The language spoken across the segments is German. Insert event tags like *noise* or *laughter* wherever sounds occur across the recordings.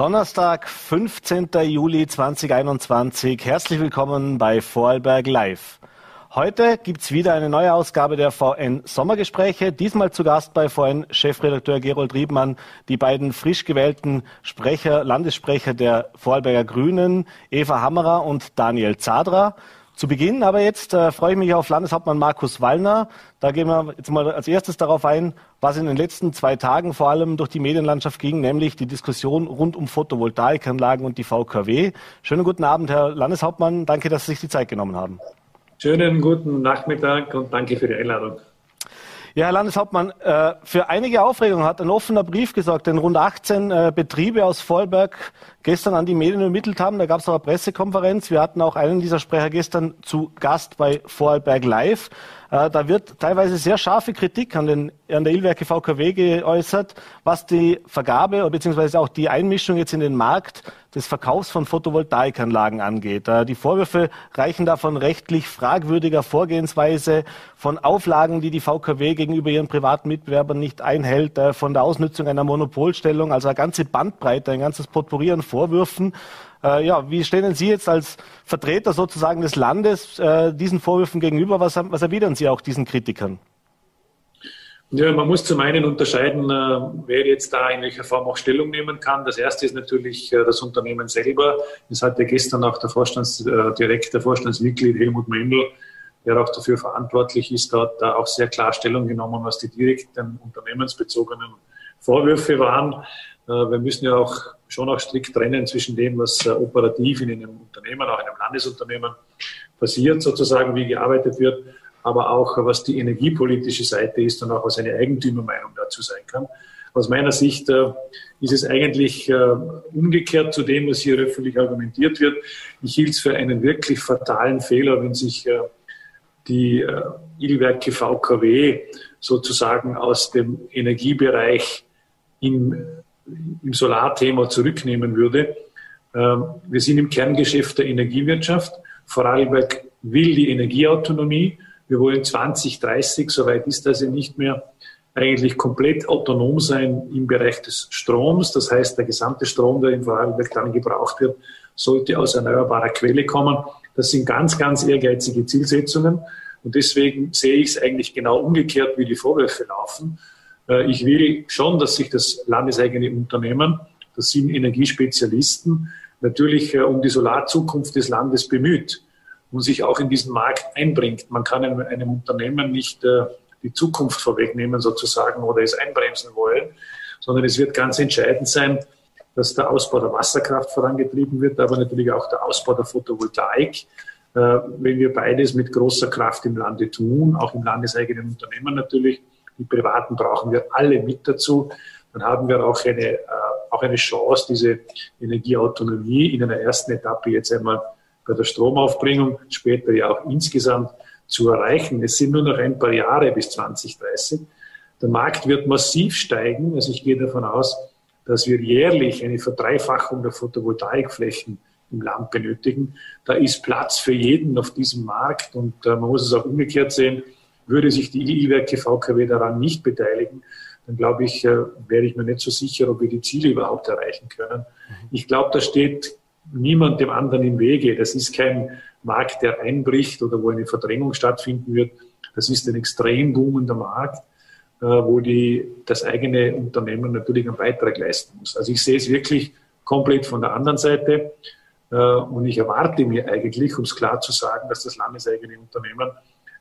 Donnerstag, 15. Juli 2021. Herzlich willkommen bei Vorarlberg Live. Heute gibt's wieder eine neue Ausgabe der VN Sommergespräche. Diesmal zu Gast bei VN Chefredakteur Gerold Riebmann, die beiden frisch gewählten Sprecher, Landessprecher der Vorarlberger Grünen, Eva Hammerer und Daniel Zadra. Zu Beginn aber jetzt äh, freue ich mich auf Landeshauptmann Markus Wallner. Da gehen wir jetzt mal als erstes darauf ein, was in den letzten zwei Tagen vor allem durch die Medienlandschaft ging, nämlich die Diskussion rund um Photovoltaikanlagen und die VKW. Schönen guten Abend, Herr Landeshauptmann. Danke, dass Sie sich die Zeit genommen haben. Schönen guten Nachmittag und danke für die Einladung. Ja, Herr Landeshauptmann, äh, für einige Aufregung hat ein offener Brief gesorgt, den rund 18 äh, Betriebe aus Vorarlberg gestern an die Medien übermittelt haben. Da gab es auch eine Pressekonferenz. Wir hatten auch einen dieser Sprecher gestern zu Gast bei Vorarlberg Live. Äh, da wird teilweise sehr scharfe Kritik an, den, an der Ilwerke VKW geäußert, was die Vergabe bzw. auch die Einmischung jetzt in den Markt des Verkaufs von Photovoltaikanlagen angeht. Äh, die Vorwürfe reichen da von rechtlich fragwürdiger Vorgehensweise, von Auflagen, die die VKW gegenüber ihren privaten Mitbewerbern nicht einhält, äh, von der Ausnutzung einer Monopolstellung, also eine ganze Bandbreite, ein ganzes Potpourri an Vorwürfen. Äh, ja, wie stehen Sie jetzt als Vertreter sozusagen des Landes äh, diesen Vorwürfen gegenüber? Was, was erwidern Sie auch diesen Kritikern? Ja, man muss zum einen unterscheiden, äh, wer jetzt da in welcher Form auch Stellung nehmen kann. Das erste ist natürlich äh, das Unternehmen selber. Das hat ja gestern auch der Vorstandsdirektor, äh, Vorstandsmitglied Helmut Mendel, der auch dafür verantwortlich ist, dort da auch sehr klar Stellung genommen, was die direkten unternehmensbezogenen Vorwürfe waren. Wir müssen ja auch schon auch strikt trennen zwischen dem, was operativ in einem Unternehmen, auch in einem Landesunternehmen passiert, sozusagen, wie gearbeitet wird, aber auch was die energiepolitische Seite ist und auch was eine Eigentümermeinung dazu sein kann. Aus meiner Sicht äh, ist es eigentlich äh, umgekehrt zu dem, was hier öffentlich argumentiert wird. Ich hielt es für einen wirklich fatalen Fehler, wenn sich äh, die äh, Ilwerke VKW sozusagen aus dem Energiebereich im, im Solarthema zurücknehmen würde. Ähm, wir sind im Kerngeschäft der Energiewirtschaft. Vorarlberg will die Energieautonomie. Wir wollen 2030, soweit ist das ja nicht mehr, eigentlich komplett autonom sein im Bereich des Stroms. Das heißt, der gesamte Strom, der in Vorarlberg dann gebraucht wird, sollte aus erneuerbarer Quelle kommen. Das sind ganz, ganz ehrgeizige Zielsetzungen. Und deswegen sehe ich es eigentlich genau umgekehrt, wie die Vorwürfe laufen. Äh, ich will schon, dass sich das landeseigene Unternehmen, das sind Energiespezialisten, natürlich äh, um die Solarzukunft des Landes bemüht und sich auch in diesen Markt einbringt. Man kann einem, Unternehmen nicht äh, die Zukunft vorwegnehmen sozusagen oder es einbremsen wollen, sondern es wird ganz entscheidend sein, dass der Ausbau der Wasserkraft vorangetrieben wird, aber natürlich auch der Ausbau der Photovoltaik. Wenn wir beides mit großer Kraft im Lande tun, auch im landeseigenen Unternehmen natürlich, die Privaten brauchen wir alle mit dazu, dann haben wir auch eine, äh, auch eine Chance, diese Energieautonomie in einer ersten Etappe jetzt einmal bei der Stromaufbringung, später ja auch insgesamt zu erreichen. Es sind nur noch ein paar Jahre bis 2030. Der Markt wird massiv steigen. Also ich gehe davon aus, dass wir jährlich eine Verdreifachung der Photovoltaikflächen im Land benötigen. Da ist Platz für jeden auf diesem Markt und äh, man muss es auch umgekehrt sehen. Würde sich die I-Werke VKW daran nicht beteiligen, dann glaube ich, äh, wäre ich mir nicht so sicher, ob wir die Ziele überhaupt erreichen können. Ich glaube, da steht niemand dem anderen im Wege. Das ist kein Markt, der einbricht oder wo eine Verdrängung stattfinden wird. Das ist ein extrem boomender Markt, äh, wo die, das eigene Unternehmen natürlich einen Beitrag leisten muss. Also ich sehe es wirklich komplett von der anderen Seite. Äh, und ich erwarte mir eigentlich, um es klar zu sagen, dass das landeseigene Unternehmen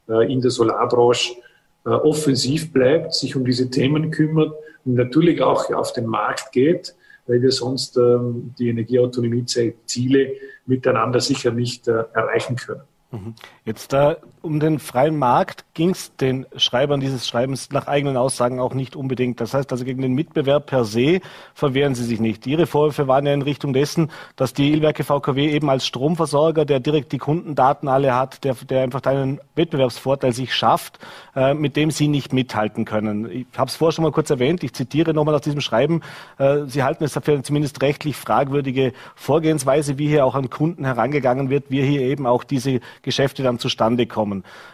in der Solarbranche offensiv bleibt, sich um diese Themen kümmert und natürlich auch auf den Markt geht weil wir sonst ähm, die Energieautonomie-Ziele miteinander sicher nicht äh, erreichen können. Mhm. Jetzt äh, um den freien Markt ging es den Schreibern dieses Schreibens nach eigenen Aussagen auch nicht unbedingt. Das heißt also gegen den Mitbewerb per se verwehren sie sich nicht. Ihre Vorwürfe waren ja in Richtung dessen, dass die Ilwerke VKW eben als Stromversorger, der direkt die Kundendaten alle hat, der, der einfach einen Wettbewerbsvorteil sich schafft, äh, mit dem sie nicht mithalten können. Ich habe es vorher schon mal kurz erwähnt, ich zitiere nochmal aus diesem Schreiben, äh, sie halten es für eine zumindest rechtlich fragwürdige Vorgehensweise, wie hier auch an Kunden herangegangen wird, wie hier eben auch diese Geschäfte dann zustande kommen.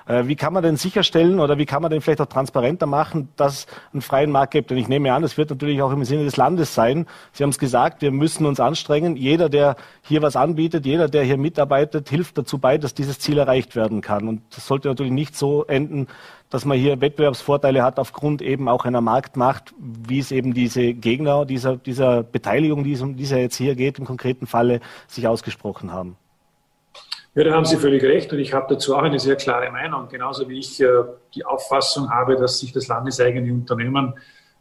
Äh, wie kann man denn sicherstellen oder wie kann man denn vielleicht auch transparenter machen, dass es einen freien Markt gibt? Denn ich nehme an, es wird natürlich auch im Sinne des Landes sein. Sie haben es gesagt, wir müssen uns anstrengen. Jeder, der hier was anbietet, jeder, der hier mitarbeitet, hilft dazu bei, dass dieses Ziel erreicht werden kann. Und das sollte natürlich nicht so enden, dass man hier Wettbewerbsvorteile hat aufgrund eben auch einer Marktmacht, wie es eben diese Gegner dieser, dieser Beteiligung, die es um die es ja jetzt hier geht, im konkreten Falle sich ausgesprochen haben. Ja, da haben Sie völlig recht und ich habe dazu auch eine sehr klare Meinung. Genauso wie ich äh, die Auffassung habe, dass sich das landeseigene Unternehmen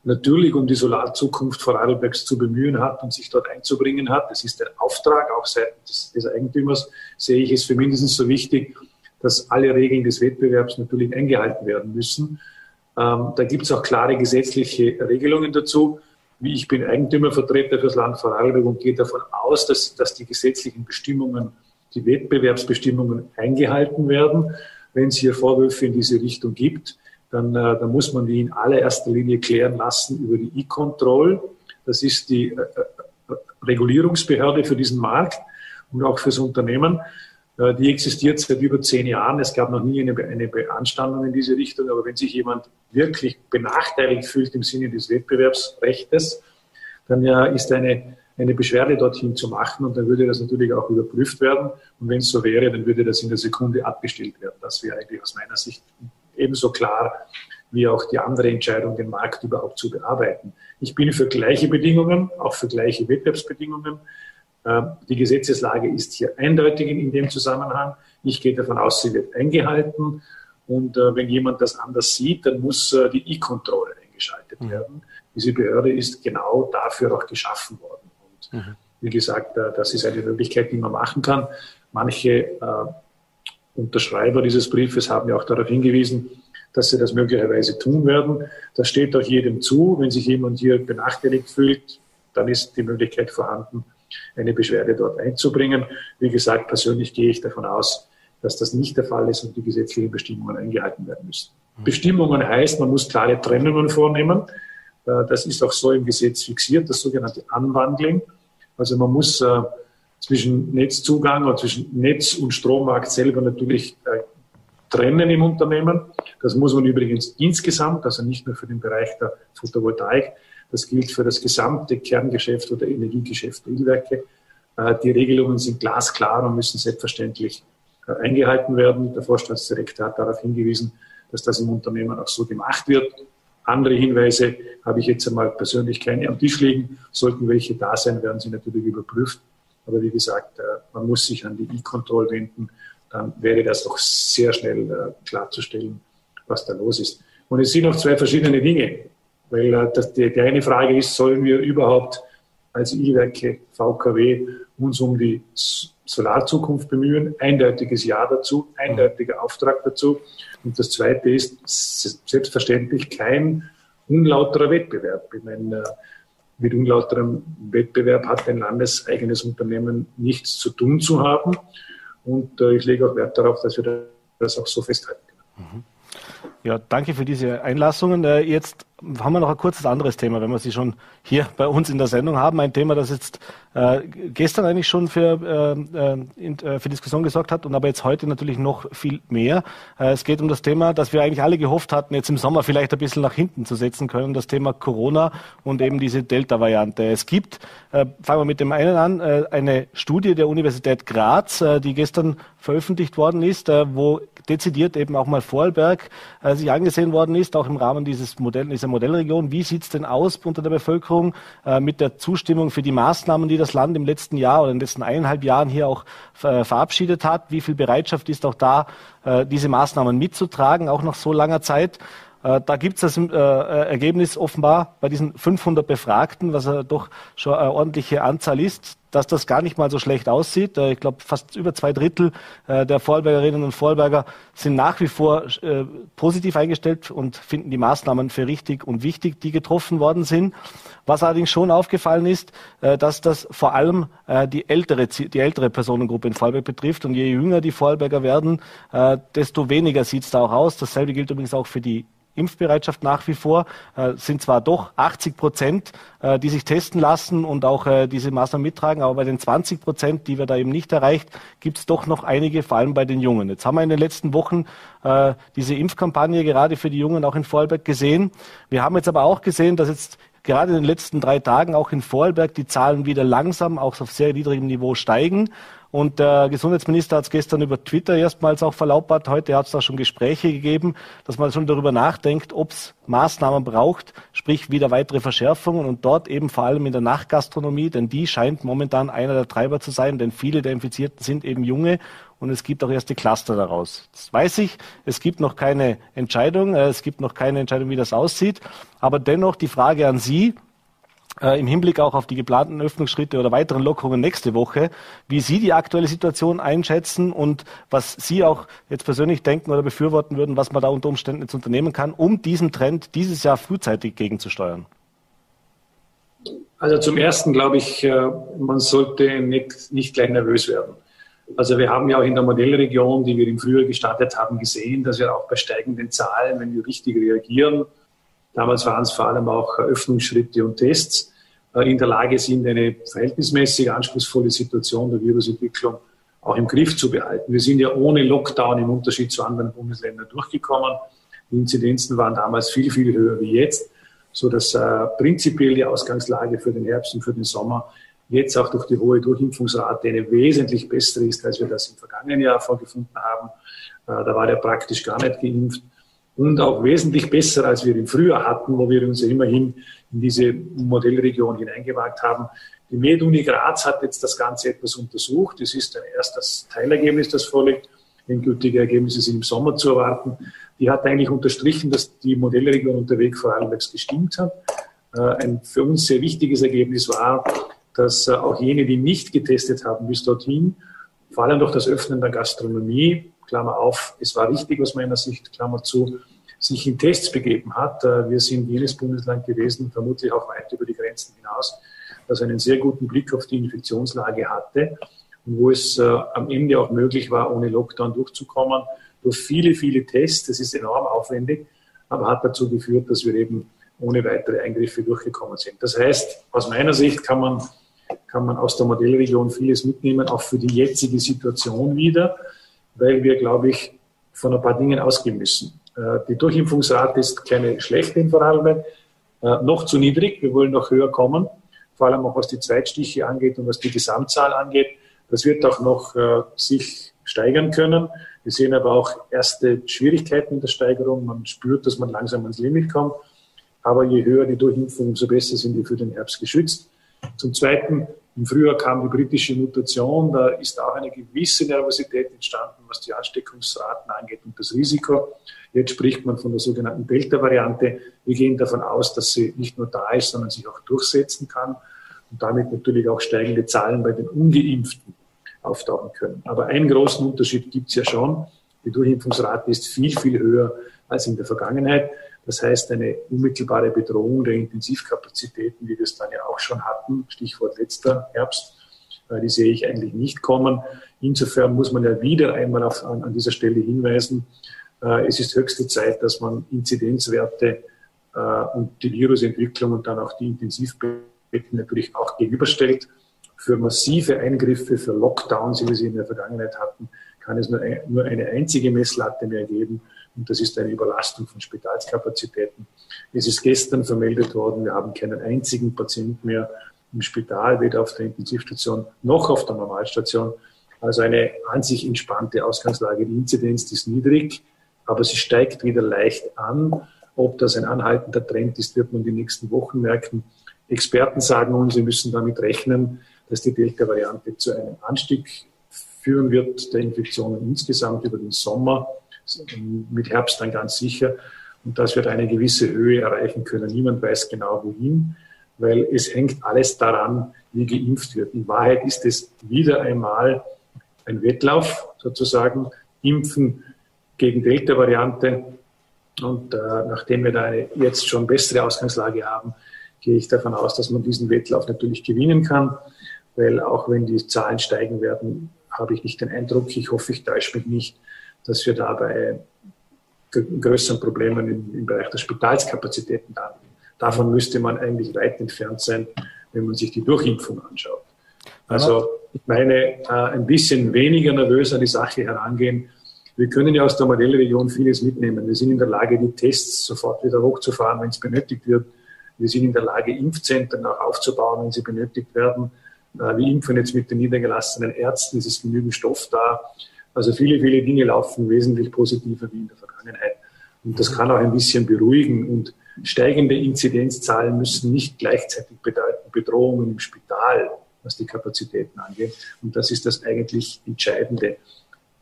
natürlich um die Solarzukunft Vorarlbergs zu bemühen hat und sich dort einzubringen hat. Das ist der Auftrag, auch seitens des Eigentümers sehe ich es für mindestens so wichtig, dass alle Regeln des Wettbewerbs natürlich eingehalten werden müssen. Ähm, da gibt es auch klare gesetzliche Regelungen dazu. Wie ich bin Eigentümervertreter für das Land Vorarlberg und gehe davon aus, dass, dass die gesetzlichen Bestimmungen, die Wettbewerbsbestimmungen eingehalten werden. Wenn es hier Vorwürfe in diese Richtung gibt, dann, äh, dann muss man die in allererster Linie klären lassen über die E-Control. Das ist die äh, äh Regulierungsbehörde für diesen Markt und auch fürs Unternehmen. Die existiert seit über zehn Jahren. Es gab noch nie eine, eine Beanstandung in diese Richtung. Aber wenn sich jemand wirklich benachteiligt fühlt im Sinne des Wettbewerbsrechtes, dann ist eine, eine Beschwerde dorthin zu machen und dann würde das natürlich auch überprüft werden. Und wenn es so wäre, dann würde das in der Sekunde abgestellt werden. Das wäre eigentlich aus meiner Sicht ebenso klar wie auch die andere Entscheidung, den Markt überhaupt zu bearbeiten. Ich bin für gleiche Bedingungen, auch für gleiche Wettbewerbsbedingungen. Ähm, die Gesetzeslage ist hier eindeutig in dem Zusammenhang. Ich gehe davon aus, sie wird eingehalten. Und äh, wenn jemand das anders sieht, dann muss äh, die E-Kontrolle eingeschaltet mhm. werden. Diese Behörde ist genau dafür auch geschaffen worden. Mhm. wie gesagt, äh, das ist eine Möglichkeit, die man machen kann. Manche Unterschreiber dieses Briefes haben ja auch darauf hingewiesen, dass sie das möglicherweise tun werden. Das steht auch jedem zu. Wenn sich jemand hier benachteiligt fühlt, dann ist die Möglichkeit vorhanden, eine Beschwerde dort einzubringen. Wie gesagt, persönlich gehe ich davon aus, dass das nicht der Fall ist und die gesetzlichen Bestimmungen eingehalten werden müssen. Mhm. Bestimmungen heißt, man muss klare Trennungen vornehmen. Äh, das ist auch so im Gesetz fixiert, das sogenannte Unbundling. Also man muss äh, zwischen Netzzugang oder zwischen Netz- und Strommarkt selber natürlich äh, trennen im Unternehmen. Das muss man übrigens insgesamt, also nicht nur für den Bereich der Photovoltaik, das gilt für das gesamte Kerngeschäft oder Energiegeschäft der Ölwerke. Äh, die Regelungen sind glasklar und müssen selbstverständlich äh, eingehalten werden. Der Vorstandsdirektor hat darauf hingewiesen, dass das im Unternehmen auch so gemacht wird. Andere Hinweise habe ich jetzt einmal persönlich keine am Tisch liegen. Sollten welche da sein, werden sie natürlich überprüft. Aber wie gesagt, äh, man muss sich an die E-Control wenden. Dann wäre das auch sehr schnell klarzustellen, was da los ist. Und es sind noch zwei verschiedene Dinge. Weil äh, das, die, die eine Frage ist, sollen wir überhaupt als E-Werke VKW uns um die Solarzukunft bemühen? Eindeutiges Ja dazu, eindeutiger Auftrag dazu. Und das zweite ist selbstverständlich kein unlauterer Wettbewerb. Ich meine, äh, mit unlauterem Wettbewerb hat ein landeseigenes Unternehmen nichts zu tun zu haben. Und äh, ich lege auch Wert darauf, dass wir das auch so festhalten können. Mhm. Ja, danke für diese Einlassungen. Äh, jetzt haben wir noch ein kurzes anderes Thema, wenn wir Sie schon hier bei uns in der Sendung haben. Ein Thema, das jetzt äh, gestern eigentlich schon für, äh, äh, für Diskussion gesorgt hat und aber jetzt heute natürlich noch viel mehr. Äh, es geht um das Thema, das wir eigentlich alle gehofft hatten, jetzt im Sommer vielleicht ein bisschen nach hinten zu setzen können, das Thema Corona und eben diese Delta-Variante. Es gibt, äh, fangen wir mit dem einen an, äh, eine Studie der Universität Graz, äh, die gestern veröffentlicht worden ist, äh, wo dezidiert eben auch mal Vorarlberg äh, sich angesehen worden ist, auch im Rahmen dieses Modell, dieser Modellregion. Wie sieht es denn aus unter der Bevölkerung äh, mit der Zustimmung für die Maßnahmen, die das Land im letzten Jahr oder in den letzten eineinhalb Jahren hier auch äh, verabschiedet hat? Wie viel Bereitschaft ist auch da, äh, diese Maßnahmen mitzutragen, auch nach so langer Zeit? Äh, da gibt es das äh, Ergebnis offenbar bei diesen 500 Befragten, was doch schon eine ordentliche Anzahl ist, dass das gar nicht mal so schlecht aussieht. Äh, ich glaube, fast über zwei Drittel äh, der Vorarlbergerinnen und Vorarlberger sind nach wie vor äh, positiv eingestellt und finden die Maßnahmen für richtig und wichtig, die getroffen worden sind. Was allerdings schon aufgefallen ist, dass das vor allem die ältere, die ältere Personengruppe in Vorarlberg betrifft. Und je jünger die Vorarlberger werden, desto weniger sieht es da auch aus. Dasselbe gilt übrigens auch für die Impfbereitschaft nach wie vor. Äh, sind zwar doch 80 Prozent, äh, die sich testen lassen und auch äh, diese Maßnahmen mittragen, aber bei den 20 Prozent, die wir da eben nicht erreicht, gibt es doch noch einige, vor allem bei den Jungen. Jetzt haben wir in den letzten Wochen diese Impfkampagne gerade für die Jungen auch in Vorarlberg gesehen. Wir haben jetzt aber auch gesehen, dass jetzt gerade in den letzten drei Tagen auch in Vorarlberg die Zahlen wieder langsam, auch auf sehr niedrigem Niveau steigen. Und der Gesundheitsminister hat es gestern über Twitter erstmals auch verlautbart. Heute hat es da schon Gespräche gegeben, dass man schon darüber nachdenkt, ob es Maßnahmen braucht, sprich wieder weitere Verschärfungen und dort eben vor allem in der Nachtgastronomie, denn die scheint momentan einer der Treiber zu sein, denn viele der Infizierten sind eben junge und es gibt auch erste Cluster daraus. Das weiß ich. Es gibt noch keine Entscheidung. Äh, es gibt noch keine Entscheidung, wie das aussieht. Aber dennoch die Frage an Sie, äh, im Hinblick auch auf die geplanten Öffnungsschritte oder weiteren Lockerungen nächste Woche, wie Sie die aktuelle Situation einschätzen und was Sie auch jetzt persönlich denken oder befürworten würden, was man da unter Umständen jetzt unternehmen kann, um diesem Trend dieses Jahr frühzeitig gegenzusteuern. Also zum Ersten glaube ich, äh, man sollte nicht, nicht gleich nervös werden. Also wir haben ja auch in der Modellregion, die wir im Frühjahr gestartet haben, gesehen, dass wir auch bei steigenden Zahlen, wenn wir richtig reagieren, Damals waren es vor allem auch Öffnungsschritte und Tests äh, in der Lage sind, eine verhältnismäßig anspruchsvolle Situation der Virusentwicklung auch im Griff zu behalten. Wir sind ja ohne Lockdown im Unterschied zu anderen Bundesländern durchgekommen. Die Inzidenzen waren damals viel, viel höher wie jetzt, so dass äh, prinzipiell die Ausgangslage für den Herbst und für den Sommer jetzt auch durch die hohe Durchimpfungsrate eine wesentlich bessere ist, als wir das im vergangenen Jahr vorgefunden haben. Äh, da war der praktisch gar nicht geimpft und auch wesentlich besser, als wir im Frühjahr hatten, wo wir uns ja immerhin in diese Modellregion hineingewagt haben. Die MedUni Graz hat jetzt das Ganze etwas untersucht. Es ist ein erstes Teilergebnis, das vorliegt. Endgültige Ergebnisse sind im Sommer zu erwarten. Die hat eigentlich unterstrichen, dass die Modellregion unterwegs vor allem gestimmt hat. Äh, ein für uns sehr wichtiges Ergebnis war, dass äh, auch jene, die nicht getestet haben bis dorthin, vor allem durch das Öffnen der Gastronomie, Klammer auf, es war richtig aus meiner Sicht, Klammer zu, sich in Tests begeben hat. Äh, wir sind jenes Bundesland gewesen, vermutlich auch weit über die Grenzen hinaus, das einen sehr guten Blick auf die Infektionslage hatte und wo es äh, am Ende auch möglich war, ohne Lockdown durchzukommen. Durch viele, viele Tests, das ist enorm aufwendig, aber hat dazu geführt, dass wir eben ohne weitere Eingriffe durchgekommen sind. Das heißt, aus meiner Sicht kann man, kann man aus der Modellregion vieles mitnehmen, auch für die jetzige Situation wieder weil wir, glaube ich, von ein paar Dingen ausgehen müssen. Äh, die Durchimpfungsrate ist keine schlechte in Vorarlberg, äh, noch zu niedrig. Wir wollen noch höher kommen, vor allem auch was die Zweitstiche angeht und was die Gesamtzahl angeht. Das wird auch noch äh, sich steigern können. Wir sehen aber auch erste Schwierigkeiten in der Steigerung. Man spürt, dass man langsam ans Limit kommt. Aber je höher die Durchimpfung, umso besser sind wir für den Herbst geschützt. Zum Zweiten im Frühjahr kam die britische Mutation, da ist auch eine gewisse Nervosität entstanden, was die Ansteckungsraten angeht und das Risiko. Jetzt spricht man von der sogenannten Delta-Variante. Wir gehen davon aus, dass sie nicht nur da ist, sondern sich auch durchsetzen kann und damit natürlich auch steigende Zahlen bei den Ungeimpften auftauchen können. Aber einen großen Unterschied gibt es ja schon. Die Durchimpfungsrate ist viel, viel höher als in der Vergangenheit. Das heißt, eine unmittelbare Bedrohung der Intensivkapazitäten, wie wir es dann ja auch schon hatten, Stichwort letzter Herbst, äh, die sehe ich eigentlich nicht kommen. Insofern muss man ja wieder einmal auf, an, an dieser Stelle hinweisen, äh, es ist höchste Zeit, dass man Inzidenzwerte äh, und die Virusentwicklung und dann auch die Intensivbetten natürlich auch gegenüberstellt. Für massive Eingriffe, für Lockdowns, wie wir sie in der Vergangenheit hatten, kann es nur, nur eine einzige Messlatte mehr geben und das ist eine Überlastung von Spitalskapazitäten. Es ist gestern vermeldet worden, wir haben keinen einzigen Patienten mehr im Spital, weder auf der Intensivstation noch auf der Normalstation. Also eine an sich entspannte Ausgangslage. Die Inzidenz ist niedrig, aber sie steigt wieder leicht an. Ob das ein anhaltender Trend ist, wird man die nächsten Wochen merken. Experten sagen uns, sie müssen damit rechnen, dass die Delta-Variante zu einem Anstieg führen wird der Infektionen insgesamt über den Sommer mit Herbst dann ganz sicher. Und dass wir da eine gewisse Höhe erreichen können. Niemand weiß genau wohin, weil es hängt alles daran, wie geimpft wird. In Wahrheit ist es wieder einmal ein Wettlauf sozusagen. Impfen gegen Delta-Variante. Und äh, nachdem wir da eine jetzt schon bessere Ausgangslage haben, gehe ich davon aus, dass man diesen Wettlauf natürlich gewinnen kann, weil auch wenn die Zahlen steigen werden, habe ich nicht den Eindruck, ich hoffe, ich täusche mich nicht, dass wir dabei größeren Problemen im, im Bereich der Spitalskapazitäten da. Davon müsste man eigentlich weit entfernt sein, wenn man sich die Durchimpfung anschaut. Also ich meine, äh, ein bisschen weniger nervös an die Sache herangehen. Wir können ja aus der Modellregion vieles mitnehmen. Wir sind in der Lage, die Tests sofort wieder hochzufahren, wenn es benötigt wird. Wir sind in der Lage, Impfzentren auch aufzubauen, wenn sie benötigt werden. Äh, wir impfen jetzt mit den niedergelassenen Ärzten, es ist genügend Stoff da. Also viele, viele Dinge laufen wesentlich positiver wie in der Vergangenheit. Und das kann auch ein bisschen beruhigen. Und steigende Inzidenzzahlen müssen nicht gleichzeitig bedeuten Bedrohungen im Spital, was die Kapazitäten angeht. Und das ist das eigentlich Entscheidende.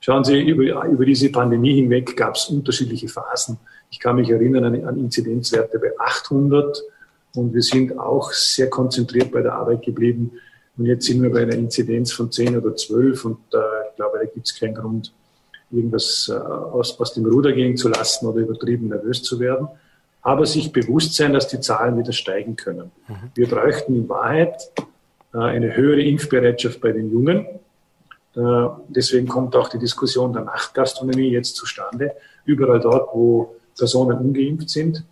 Schauen Sie, über, über diese Pandemie hinweg gab es unterschiedliche Phasen. Ich kann mich erinnern an, an Inzidenzwerte bei 800 und wir sind auch sehr konzentriert bei der Arbeit geblieben. Und jetzt sind wir bei einer Inzidenz von 10 oder 12 und äh, ich glaube, da gibt es keinen Grund, irgendwas äh, aus, aus dem Ruder gehen zu lassen oder übertrieben nervös zu werden. Aber sich bewusst sein, dass die Zahlen wieder steigen können. Mhm. Wir bräuchten in Wahrheit äh, eine höhere Impfbereitschaft bei den Jungen. Äh, deswegen kommt auch die Diskussion der Nachtgastronomie jetzt zustande. Überall dort, wo Personen ungeimpft sind,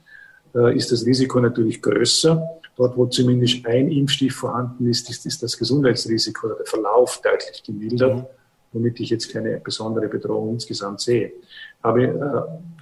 ist das Risiko natürlich größer. Dort, wo zumindest ein Impfstift vorhanden ist, ist, ist das Gesundheitsrisiko oder der Verlauf deutlich gemildert, mhm. Womit ich jetzt keine besondere Bedrohung insgesamt sehe. Aber äh,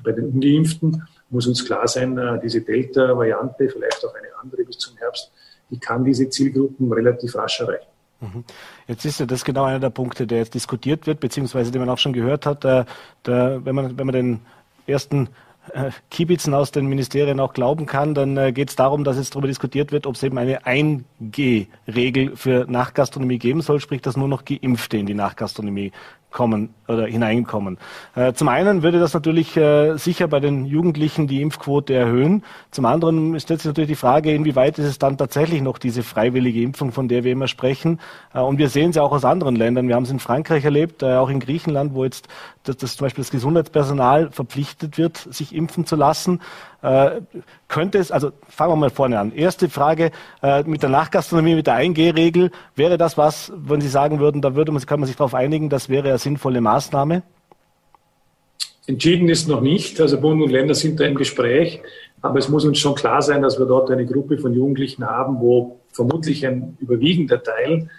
bei den Ungeimpften muss uns klar sein, äh, diese Delta-Variante, vielleicht auch eine andere bis zum Herbst, die kann diese Zielgruppen relativ rasch erreichen. Mhm. Jetzt ist ja das genau einer der Punkte, der jetzt diskutiert wird, beziehungsweise den man auch schon gehört hat. Der, der, wenn, man, wenn man den ersten äh, Kibitzen aus den Ministerien auch glauben kann, dann äh, geht es darum, dass jetzt darüber diskutiert wird, ob es eben eine 1G-Regel für Nachgastronomie geben soll, sprich, dass nur noch Geimpfte in die Nachgastronomie kommen oder hineinkommen. Äh, zum einen würde das natürlich sicher bei den Jugendlichen die Impfquote erhöhen. Zum anderen stellt sich natürlich die Frage, inwieweit ist es dann tatsächlich noch diese freiwillige Impfung, von der wir immer sprechen. Und wir sehen es ja auch aus anderen Ländern. Wir haben es in Frankreich erlebt, auch in Griechenland, wo jetzt das, das zum Beispiel das Gesundheitspersonal verpflichtet wird, sich impfen zu lassen. Äh, könnte es, also fangen wir mal vorne an. Erste Frage äh, mit der Nachgastronomie, mit der 1G-Regel. Wäre das was, wenn Sie sagen würden, da würde man, kann man sich darauf einigen, das wäre eine sinnvolle Maßnahme? Entschieden ist noch nicht. Also Bund und Länder sind da im Gespräch. Aber es muss uns schon klar sein, dass wir dort eine Gruppe von Jugendlichen haben, wo vermutlich ein überwiegender Teil,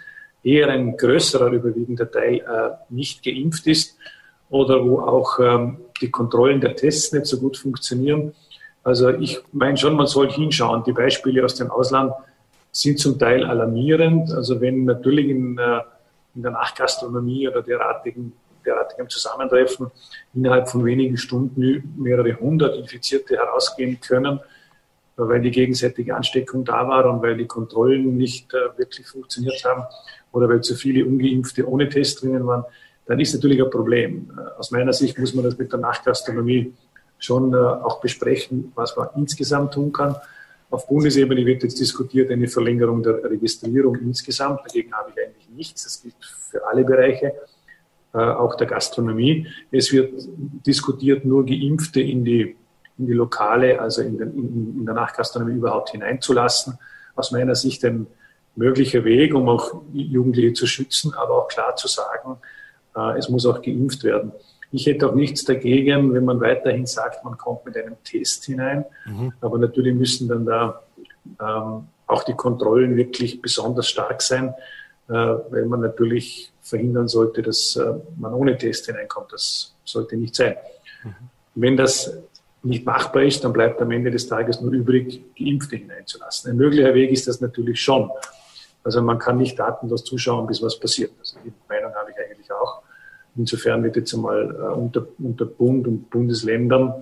eher ein größerer überwiegender Teil äh, nicht geimpft ist oder wo auch ähm, die Kontrollen der Tests nicht so gut funktionieren. Also ich meine schon, man soll hinschauen. Die Beispiele aus dem Ausland sind zum Teil alarmierend. Also wenn natürlich in, äh, in der Nachgastronomie oder derartigen, derartigem Zusammentreffen innerhalb von wenigen Stunden mehrere hundert Infizierte herausgehen können, weil die gegenseitige Ansteckung da war und weil die Kontrollen nicht äh, wirklich funktioniert haben oder weil zu viele Ungeimpfte ohne Test drinnen waren, dann ist natürlich ein Problem. Aus meiner Sicht muss man das mit der Nachgastronomie schon äh, auch besprechen, was man insgesamt tun kann. Auf Bundesebene wird jetzt diskutiert eine Verlängerung der Registrierung insgesamt. Dagegen habe ich eigentlich nichts. Das gilt für alle Bereiche, äh, auch der Gastronomie. Es wird diskutiert, nur Geimpfte in die, in die Lokale, also in, den, in, in der Nachgastronomie überhaupt hineinzulassen. Aus meiner Sicht ein möglicher Weg, um auch Jugendliche zu schützen, aber auch klar zu sagen, es muss auch geimpft werden. Ich hätte auch nichts dagegen, wenn man weiterhin sagt, man kommt mit einem Test hinein. Mhm. Aber natürlich müssen dann da ähm, auch die Kontrollen wirklich besonders stark sein, äh, weil man natürlich verhindern sollte, dass äh, man ohne Test hineinkommt. Das sollte nicht sein. Mhm. Wenn das nicht machbar ist, dann bleibt am Ende des Tages nur übrig, Geimpfte hineinzulassen. Ein möglicher Weg ist das natürlich schon. Also man kann nicht datenlos zuschauen, bis was passiert. Also die Meinung habe ich eigentlich auch. Insofern wird jetzt einmal äh, unter, unter Bund und Bundesländern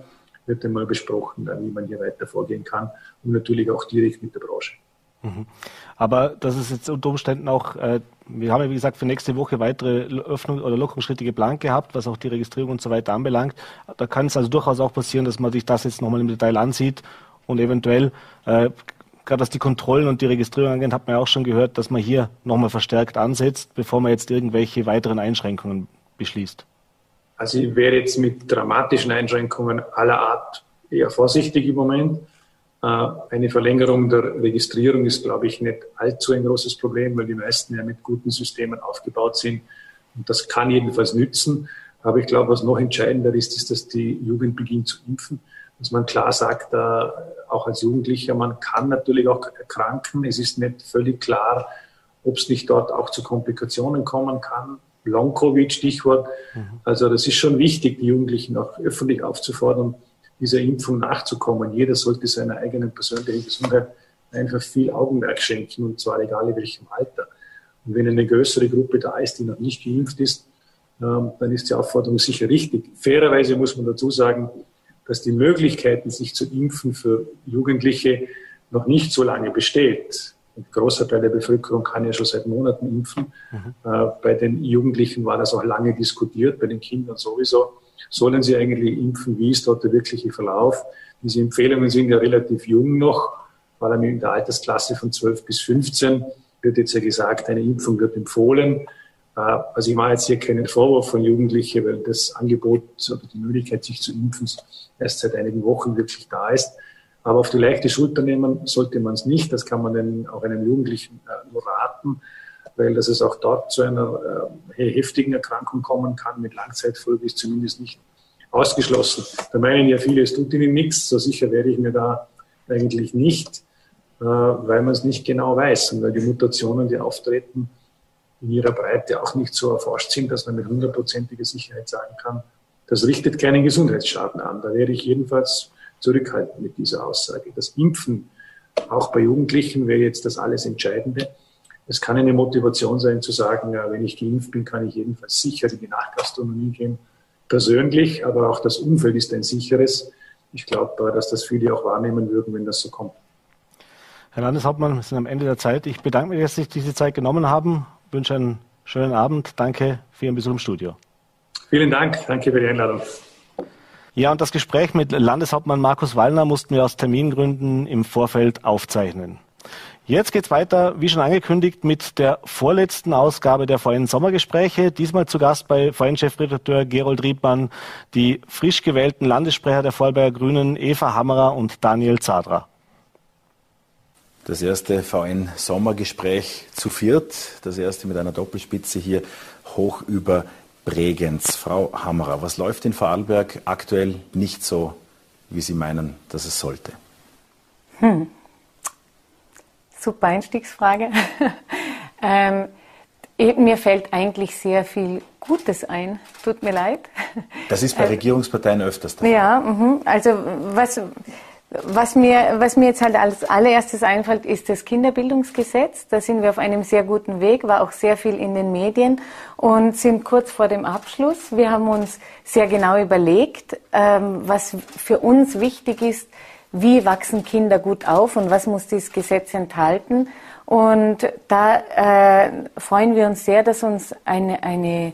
wird einmal besprochen, wie man hier weiter vorgehen kann und natürlich auch direkt mit der Branche. Mhm. Aber das ist jetzt unter Umständen auch, äh, wir haben ja wie gesagt für nächste Woche weitere Öffnung oder Lockerungsschritte geplant gehabt, was auch die Registrierung und so weiter anbelangt. Da kann es also durchaus auch passieren, dass man sich das jetzt nochmal im Detail ansieht und eventuell, äh, gerade was die Kontrollen und die Registrierung angeht, hat man ja auch schon gehört, dass man hier nochmal verstärkt ansetzt, bevor man jetzt irgendwelche weiteren Einschränkungen beschließt? Also ich wäre jetzt mit dramatischen Einschränkungen aller Art eher vorsichtig im Moment. Äh, eine Verlängerung der Registrierung ist, glaube ich, nicht allzu ein großes Problem, weil die meisten ja mit guten Systemen aufgebaut sind. Und das kann jedenfalls nützen. Aber ich glaube, was noch entscheidender ist, ist, dass die Jugend beginnt zu impfen. Dass man klar sagt, äh, auch als Jugendlicher, man kann natürlich auch erkranken. Es ist nicht völlig klar, ob es nicht dort auch zu Komplikationen kommen kann. Long-Covid, Stichwort. Mhm. Also das ist schon wichtig, die Jugendlichen auch öffentlich aufzufordern, dieser Impfung nachzukommen. Jeder sollte seiner eigenen persönlichen Gesundheit einfach viel Augenmerk schenken, und zwar egal in welchem Alter. Und wenn eine größere Gruppe da ist, die noch nicht geimpft ist, ähm, dann ist die Aufforderung sicher richtig. Fairerweise muss man dazu sagen, dass die Möglichkeiten, sich zu impfen für Jugendliche noch nicht so lange besteht. Ein großer Teil der Bevölkerung kann ja schon seit Monaten impfen. Mhm. Äh, bei den Jugendlichen war das auch lange diskutiert, bei den Kindern sowieso. Sollen sie eigentlich impfen? Wie ist dort der wirkliche Verlauf? Diese Empfehlungen sind ja relativ jung noch, vor allem in der Altersklasse von 12 bis 15 wird jetzt ja gesagt, eine Impfung wird empfohlen. Äh, also ich mache jetzt hier keinen Vorwurf von Jugendlichen, weil das Angebot oder die Möglichkeit, sich zu impfen, erst seit einigen Wochen wirklich da ist. Aber auf die leichte Schulter nehmen sollte man es nicht. Das kann man denn auch einem Jugendlichen äh, nur raten, weil dass es auch dort zu einer äh, heftigen Erkrankung kommen kann mit Langzeitfolge ist zumindest nicht ausgeschlossen. Da meinen ja viele, es tut ihnen nichts. So sicher werde ich mir da eigentlich nicht, äh, weil man es nicht genau weiß und weil die Mutationen, die auftreten, in ihrer Breite auch nicht so erforscht sind, dass man mit hundertprozentiger Sicherheit sagen kann, das richtet keinen Gesundheitsschaden an. Da wäre ich jedenfalls zurückhaltend mit dieser Aussage. Das Impfen, auch bei Jugendlichen, wäre jetzt das alles Entscheidende. Es kann eine Motivation sein zu sagen, ja, wenn ich geimpft bin, kann ich jedenfalls sicher in die Nachgastronomie gehen, persönlich, aber auch das Umfeld ist ein sicheres. Ich glaube, dass das viele auch wahrnehmen würden, wenn das so kommt. Herr Landeshauptmann, wir sind am Ende der Zeit. Ich bedanke mich, dass Sie sich diese Zeit genommen haben. Ich wünsche einen schönen Abend. Danke für Ihren Besuch im Studio. Vielen Dank. Danke für die Einladung. Ja, und das Gespräch mit Landeshauptmann Markus Wallner mussten wir aus Termingründen im Vorfeld aufzeichnen. Jetzt geht's weiter, wie schon angekündigt, mit der vorletzten Ausgabe der VN Sommergespräche. Diesmal zu Gast bei VN-Chefredakteur Gerold Riedmann die frisch gewählten Landessprecher der Vorarlberger Grünen Eva Hammerer und Daniel Zadra. Das erste VN-Sommergespräch zu viert, das erste mit einer Doppelspitze hier hoch über Bregenz. Frau Hammerer, was läuft in Vorarlberg aktuell nicht so, wie Sie meinen, dass es sollte? Hm. Super Einstiegsfrage. *laughs* ähm, mir fällt eigentlich sehr viel Gutes ein. Tut mir leid. Das ist bei äh, Regierungsparteien öfters der Fall. Ja, mh. also was, was mir, was mir jetzt halt als allererstes einfällt, ist das Kinderbildungsgesetz. Da sind wir auf einem sehr guten Weg, war auch sehr viel in den Medien und sind kurz vor dem Abschluss. Wir haben uns sehr genau überlegt, ähm, was für uns wichtig ist, wie wachsen Kinder gut auf und was muss dieses Gesetz enthalten. Und da äh, freuen wir uns sehr, dass uns eine, eine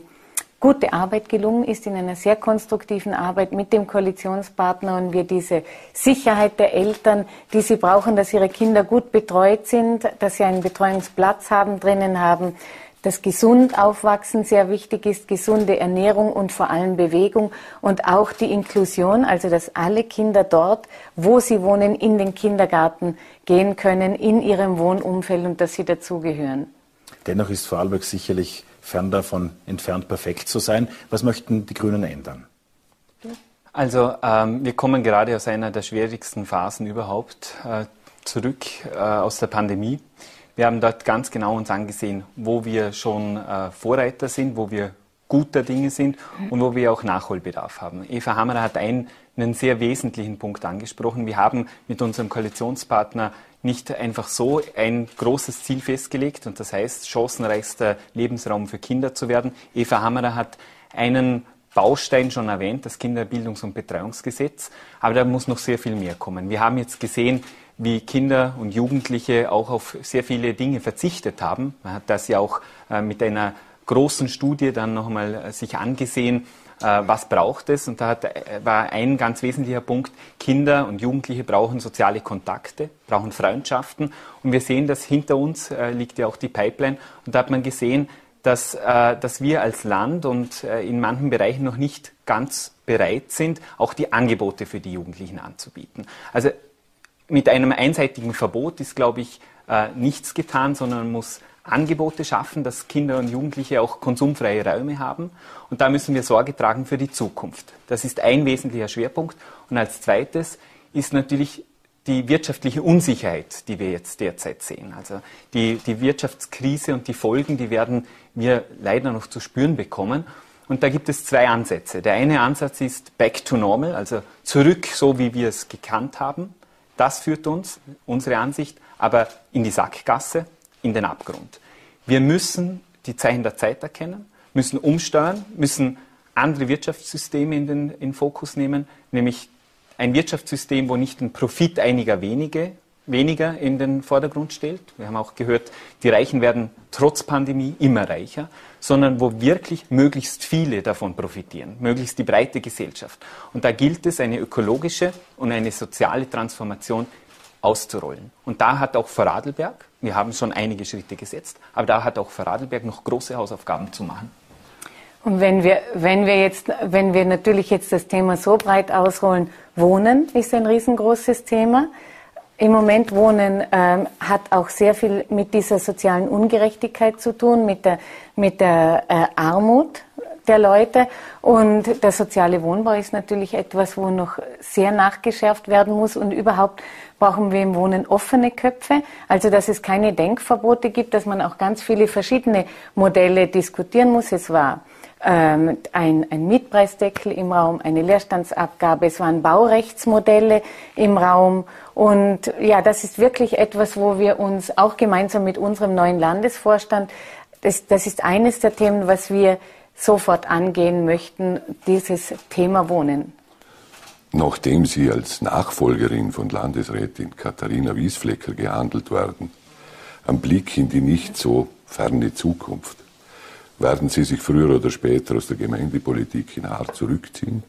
gute Arbeit gelungen ist, in einer sehr konstruktiven Arbeit mit dem Koalitionspartner und wir diese Sicherheit der Eltern, die sie brauchen, dass ihre Kinder gut betreut sind, dass sie einen Betreuungsplatz haben, drinnen haben, dass gesund aufwachsen sehr wichtig ist, gesunde Ernährung und vor allem Bewegung und auch die Inklusion, also dass alle Kinder dort, wo sie wohnen, in den Kindergarten gehen können, in ihrem Wohnumfeld und dass sie dazugehören. Dennoch ist Vorarlberg sicherlich fern davon entfernt, perfekt zu sein. Was möchten die Grünen ändern? Also ähm, wir kommen gerade aus einer der schwierigsten Phasen überhaupt äh, zurück äh, aus der Pandemie. Wir haben dort ganz genau uns angesehen, wo wir schon äh, Vorreiter sind, wo wir guter Dinge sind und wo wir auch Nachholbedarf haben. Eva Hammerer hat einen, einen sehr wesentlichen Punkt angesprochen. Wir haben mit unserem Koalitionspartner nicht einfach so ein großes Ziel festgelegt und das heißt, chancenreichster Lebensraum für Kinder zu werden. Eva Hammerer hat einen Baustein schon erwähnt, das Kinderbildungs- und Betreuungsgesetz, aber da muss noch sehr viel mehr kommen. Wir haben jetzt gesehen, wie Kinder und Jugendliche auch auf sehr viele Dinge verzichtet haben. Man hat das ja auch äh, mit einer großen Studie dann nochmal äh, sich angesehen, was braucht es. Und da hat, äh, war ein ganz wesentlicher Punkt, Kinder und Jugendliche brauchen soziale Kontakte, brauchen Freundschaften. Und wir sehen, dass hinter uns äh, liegt ja auch die Pipeline. Und da hat man gesehen, dass, äh, dass wir als Land und äh, in manchen Bereichen noch nicht ganz bereit sind, auch die Angebote für die Jugendlichen anzubieten. Also mit einem einseitigen Verbot ist, glaube ich, äh, nichts getan, sondern man muss Angebote schaffen, dass Kinder und Jugendliche auch konsumfreie Räume haben. Und da müssen wir Sorge tragen für die Zukunft. Das ist ein wesentlicher Schwerpunkt. Und als zweites ist natürlich die wirtschaftliche Unsicherheit, die wir jetzt derzeit sehen. Also die, die Wirtschaftskrise und die Folgen, die werden wir leider noch zu spüren bekommen. Und da gibt es zwei Ansätze. Der eine Ansatz ist back to normal, also zurück, so wie wir es gekannt haben. Das führt uns, unsere Ansicht, aber in die Sackgasse, in den Abgrund. Wir müssen die Zeichen der Zeit erkennen, müssen umsteuern, müssen andere Wirtschaftssysteme in den in Fokus nehmen, nämlich ein Wirtschaftssystem, wo nicht ein Profit einiger wenige, weniger in den Vordergrund stellt. Wir haben auch gehört, die Reichen werden trotz Pandemie immer reicher, sondern wo wirklich möglichst viele davon profitieren, möglichst die breite Gesellschaft. Und da gilt es, eine ökologische und eine soziale Transformation auszurollen. Und da hat auch Vorarlberg, wir haben schon einige Schritte gesetzt, aber da hat auch Vorarlberg noch große Hausaufgaben zu machen. Und wenn wir, wenn wir jetzt, wenn wir natürlich jetzt das Thema so breit ausrollen, Wohnen ist ein riesengroßes Thema. Im Moment Wohnen ähm, hat auch sehr viel mit dieser sozialen Ungerechtigkeit zu tun, mit der, mit der äh, Armut der Leute. Und der soziale Wohnbau ist natürlich etwas, wo noch sehr nachgeschärft werden muss. Und überhaupt brauchen wir im Wohnen offene Köpfe. Also, dass es keine Denkverbote gibt, dass man auch ganz viele verschiedene Modelle diskutieren muss. Es war ähm, ein, ein Mietpreisdeckel im Raum, eine Leerstandsabgabe, es waren Baurechtsmodelle im Raum. Und ja, das ist wirklich etwas, wo wir uns auch gemeinsam mit unserem neuen Landesvorstand, das, das ist eines der Themen, was wir sofort angehen möchten, dieses Thema Wohnen. Nachdem Sie als Nachfolgerin von Landesrätin Katharina Wiesflecker gehandelt werden, am Blick in die nicht so ferne Zukunft, werden Sie sich früher oder später aus der Gemeindepolitik in Hart zurückziehen?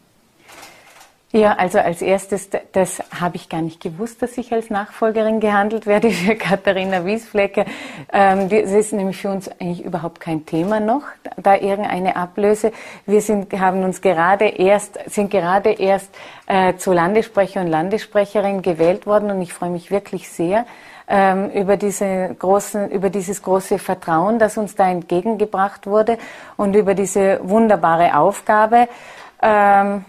Ja, also als erstes, das habe ich gar nicht gewusst, dass ich als Nachfolgerin gehandelt werde *laughs* für Katharina Wiesflecker. Ähm, das ist nämlich für uns eigentlich überhaupt kein Thema noch, da irgendeine Ablöse. Wir sind, haben uns gerade erst, sind gerade erst äh, zu Landessprecher und Landessprecherin gewählt worden und ich freue mich wirklich sehr, ähm, über, diese großen, über dieses große Vertrauen, das uns da entgegengebracht wurde und über diese wunderbare Aufgabe. Ähm,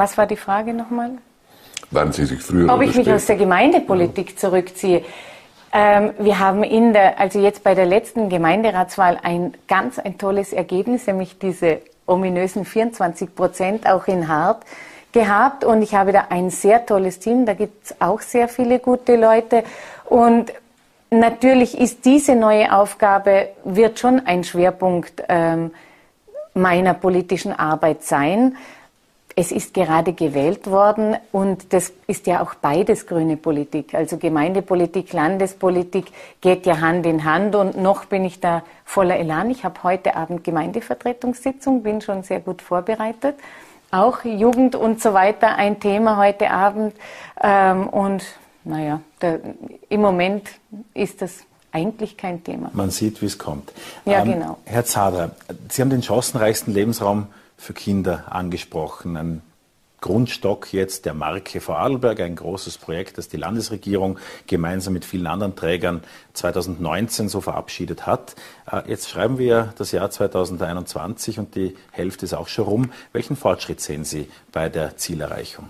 was war die Frage nochmal? Wann Sie sich früher Ob ich mich aus der Gemeindepolitik zurückziehe. Ähm, wir haben in der, also jetzt bei der letzten Gemeinderatswahl ein ganz ein tolles Ergebnis, nämlich diese ominösen 24 Prozent auch in Hart gehabt und ich habe da ein sehr tolles Team, da gibt es auch sehr viele gute Leute und natürlich ist diese neue Aufgabe, wird schon ein Schwerpunkt ähm, meiner politischen Arbeit sein. Es ist gerade gewählt worden und das ist ja auch beides grüne Politik. Also Gemeindepolitik, Landespolitik geht ja Hand in Hand und noch bin ich da voller Elan. Ich habe heute Abend Gemeindevertretungssitzung, bin schon sehr gut vorbereitet auch Jugend und so weiter ein Thema heute Abend. Ähm, und naja, der, im Moment ist das eigentlich kein Thema. Man sieht, wie es kommt. Ja, ähm, genau. Herr Zadra, Sie haben den chancenreichsten Lebensraum für Kinder angesprochen. Ein Grundstock jetzt der Marke Vorarlberg, ein großes Projekt, das die Landesregierung gemeinsam mit vielen anderen Trägern 2019 so verabschiedet hat. Äh, jetzt schreiben wir das Jahr 2021 und die Hälfte ist auch schon rum. Welchen Fortschritt sehen Sie bei der Zielerreichung?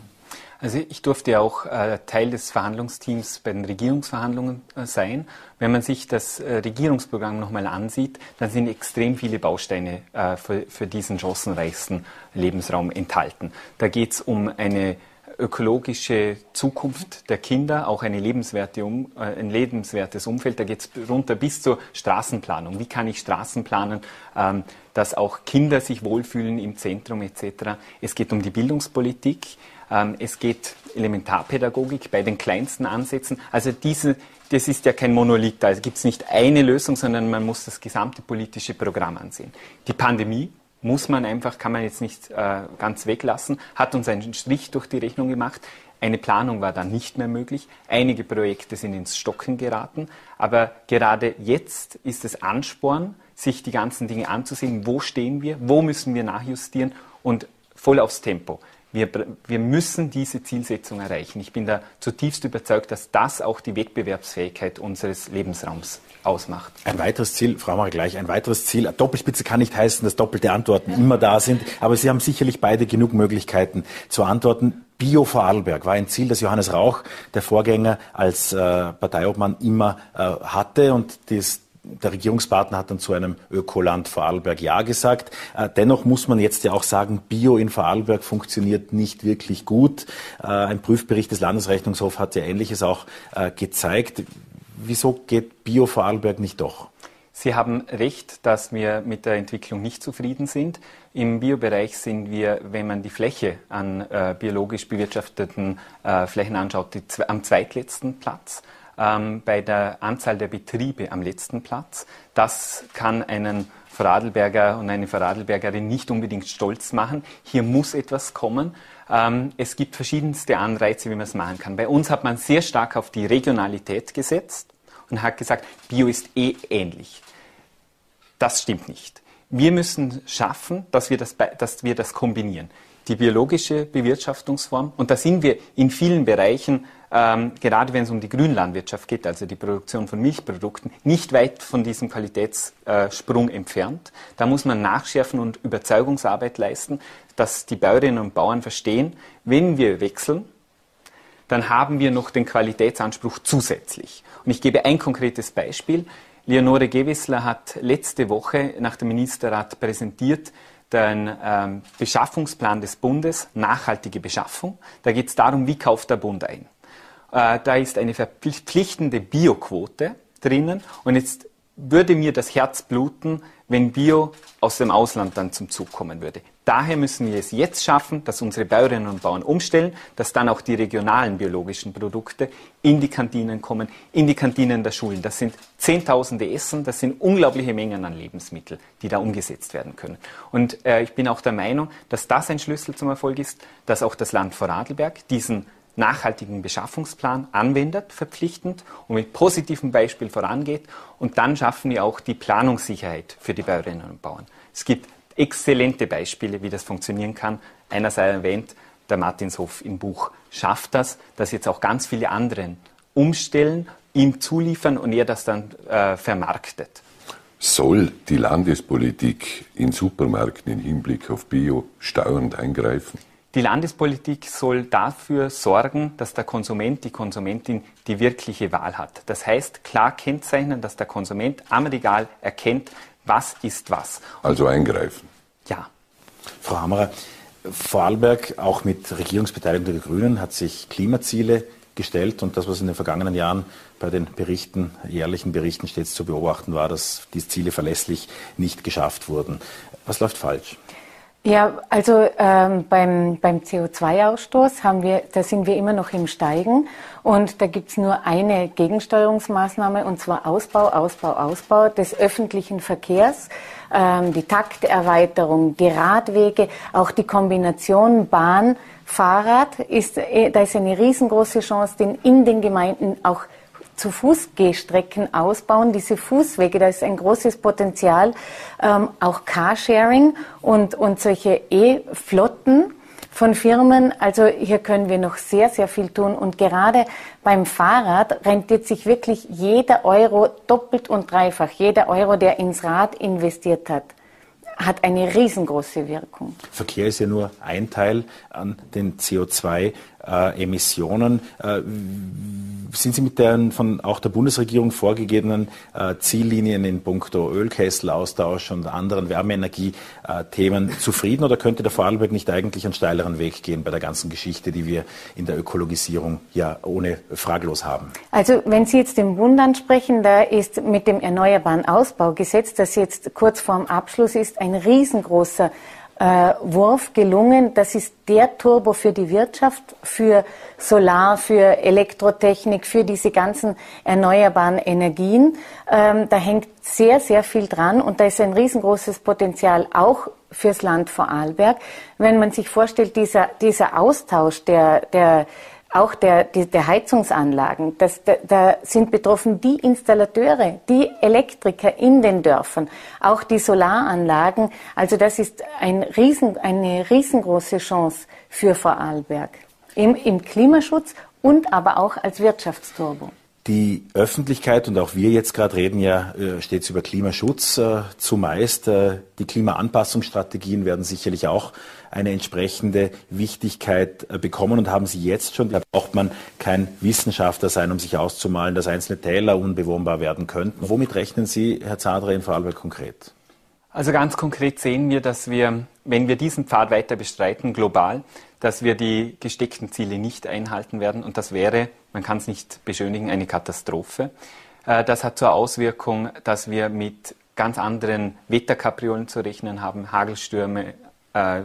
Also ich durfte auch äh, Teil des Verhandlungsteams bei den Regierungsverhandlungen äh, sein. Wenn man sich das äh, Regierungsprogramm nochmal ansieht, dann sind extrem viele Bausteine äh, für, für, diesen chancenreichsten Lebensraum enthalten. Da geht es um eine ökologische Zukunft der Kinder, auch eine lebenswerte um, äh, ein lebenswertes Umfeld. Da geht es runter bis zur Straßenplanung. Wie kann ich Straßen planen, ähm, dass auch Kinder sich wohlfühlen im Zentrum etc. Es geht um die Bildungspolitik. Ähm, es geht Elementarpädagogik bei den kleinsten Ansätzen. Also diese, das ist ja kein Monolith. Also gibt es nicht eine Lösung, sondern man muss das gesamte politische Programm ansehen. Die Pandemie muss man einfach, kann man jetzt nicht äh, ganz weglassen, hat uns einen Strich durch die Rechnung gemacht. Eine Planung war dann nicht mehr möglich. Einige Projekte sind ins Stocken geraten. Aber gerade jetzt ist es Ansporn, sich die ganzen Dinge anzusehen. Wo stehen wir? Wo müssen wir nachjustieren? Und voll aufs Tempo. Wir, wir müssen diese Zielsetzung erreichen. Ich bin da zutiefst überzeugt, dass das auch die Wettbewerbsfähigkeit unseres Lebensraums ausmacht. Ein weiteres Ziel, Frau Mara gleich, ein weiteres Ziel. Doppelspitze kann nicht heißen, dass doppelte Antworten immer da sind, aber Sie haben sicherlich beide genug Möglichkeiten zu antworten. Bio Vorarlberg war ein Ziel, das Johannes Rauch, der Vorgänger, als äh, Parteiobmann immer äh, hatte und das der Regierungspartner hat dann zu einem Ökoland Vorarlberg Ja gesagt. Äh, dennoch muss man jetzt ja auch sagen, Bio in Vorarlberg funktioniert nicht wirklich gut. Äh, ein Prüfbericht des Landesrechnungshofs hat ja Ähnliches auch äh, gezeigt. Wieso geht Bio Vorarlberg nicht doch? Sie haben recht, dass wir mit der Entwicklung nicht zufrieden sind. Im Biobereich sind wir, wenn man die Fläche an äh, biologisch bewirtschafteten äh, Flächen anschaut, die, am zweitletzten Platz. Ähm, bei der Anzahl der Betriebe am letzten Platz. Das kann einen Vorarlberger und eine Vorarlbergerin nicht unbedingt stolz machen. Hier muss etwas kommen. Ähm, es gibt verschiedenste Anreize, wie man es machen kann. Bei uns hat man sehr stark auf die Regionalität gesetzt und hat gesagt, Bio ist eh ähnlich. Das stimmt nicht. Wir müssen schaffen, dass wir das, dass wir das kombinieren. Die biologische Bewirtschaftungsform, und da sind wir in vielen Bereichen, ähm, gerade wenn es um die Grünlandwirtschaft geht, also die Produktion von Milchprodukten, nicht weit von diesem Qualitätssprung entfernt. Da muss man nachschärfen und Überzeugungsarbeit leisten, dass die Bäuerinnen und Bauern verstehen, wenn wir wechseln, dann haben wir noch den Qualitätsanspruch zusätzlich. Und ich gebe ein konkretes Beispiel. Leonore Gewissler hat letzte Woche nach dem Ministerrat präsentiert den ähm, Beschaffungsplan des Bundes, nachhaltige Beschaffung. Da geht es darum, wie kauft der Bund ein. Äh, da ist eine verpflichtende Bioquote drinnen und jetzt würde mir das Herz bluten, wenn Bio aus dem Ausland dann zum Zug kommen würde. Daher müssen wir es jetzt schaffen, dass unsere Bäuerinnen und Bauern umstellen, dass dann auch die regionalen biologischen Produkte in die Kantinen kommen, in die Kantinen der Schulen. Das sind Zehntausende Essen, das sind unglaubliche Mengen an Lebensmitteln, die da umgesetzt werden können. Und äh, ich bin auch der Meinung, dass das ein Schlüssel zum Erfolg ist, dass auch das Land Vorarlberg diesen nachhaltigen Beschaffungsplan anwendet, verpflichtend und mit positivem Beispiel vorangeht. Und dann schaffen wir auch die Planungssicherheit für die Bäuerinnen und Bauern. Es gibt exzellente Beispiele, wie das funktionieren kann. Einer sei erwähnt, der Martinshof im Buch schafft das, dass jetzt auch ganz viele anderen umstellen, ihm zuliefern und er das dann äh, vermarktet. Soll die Landespolitik in Supermärkten im Hinblick auf Bio steuernd eingreifen? Die Landespolitik soll dafür sorgen, dass der Konsument, die Konsumentin die wirkliche Wahl hat. Das heißt, klar kennzeichnen, dass der Konsument am Regal erkennt, was ist was. Also eingreifen. Ja. Frau Hammerer, Vorarlberg, auch mit Regierungsbeteiligung der Grünen, hat sich Klimaziele gestellt und das, was in den vergangenen Jahren bei den Berichten, jährlichen Berichten stets zu beobachten war, dass diese Ziele verlässlich nicht geschafft wurden. Was läuft falsch? Ja, also ähm, beim, beim CO2-Ausstoß haben wir, da sind wir immer noch im Steigen. Und da gibt's nur eine Gegensteuerungsmaßnahme und zwar Ausbau, Ausbau, Ausbau des öffentlichen Verkehrs, ähm, die Takterweiterung, die Radwege, auch die Kombination Bahn, Fahrrad ist, äh, da ist eine riesengroße Chance, den in den Gemeinden auch zu Fußgehstrecken ausbauen, diese Fußwege, da ist ein großes Potenzial, ähm, auch Carsharing und, und solche E-Flotten von Firmen. Also hier können wir noch sehr, sehr viel tun. Und gerade beim Fahrrad rentiert sich wirklich jeder Euro doppelt und dreifach. Jeder Euro, der ins Rad investiert hat hat eine riesengroße Wirkung. Verkehr ist ja nur ein Teil an den CO2-Emissionen. Äh, sind Sie mit den von auch der Bundesregierung vorgegebenen äh, Ziellinien in puncto Ölkesselaustausch und anderen Wärmeenergie-Themen zufrieden oder könnte der Vorarlberg nicht eigentlich einen steileren Weg gehen bei der ganzen Geschichte, die wir in der Ökologisierung ja ohne fraglos haben? Also wenn Sie jetzt den Bund ansprechen, da ist mit dem Erneuerbaren Ausbaugesetz, das jetzt kurz vorm Abschluss ist, ein riesengroßer äh, Wurf gelungen. Das ist der Turbo für die Wirtschaft, für Solar, für Elektrotechnik, für diese ganzen erneuerbaren Energien. Ähm, da hängt sehr, sehr viel dran und da ist ein riesengroßes Potenzial auch fürs Land Vorarlberg. Wenn man sich vorstellt, dieser, dieser Austausch der, der auch der, die, der Heizungsanlagen, das, da, da sind betroffen die Installateure, die Elektriker in den Dörfern, auch die Solaranlagen. Also das ist ein riesen, eine riesengroße Chance für Vorarlberg im, im Klimaschutz und aber auch als Wirtschaftsturbo. Die Öffentlichkeit und auch wir jetzt gerade reden ja äh, stets über Klimaschutz äh, zumeist. Äh, die Klimaanpassungsstrategien werden sicherlich auch eine entsprechende Wichtigkeit äh, bekommen und haben sie jetzt schon. Da braucht man kein Wissenschaftler sein, um sich auszumalen, dass einzelne Täler unbewohnbar werden könnten. Womit rechnen Sie, Herr Zadre, in Vorarlberg konkret? Also ganz konkret sehen wir, dass wir, wenn wir diesen Pfad weiter bestreiten, global, dass wir die gesteckten Ziele nicht einhalten werden. Und das wäre, man kann es nicht beschönigen, eine Katastrophe. Äh, das hat zur Auswirkung, dass wir mit ganz anderen Wetterkapriolen zu rechnen haben, Hagelstürme, äh,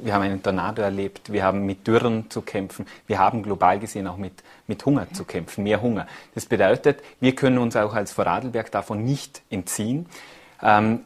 wir haben einen Tornado erlebt, wir haben mit Dürren zu kämpfen, wir haben global gesehen auch mit, mit Hunger zu kämpfen, mehr Hunger. Das bedeutet, wir können uns auch als Vorarlberg davon nicht entziehen. Ähm,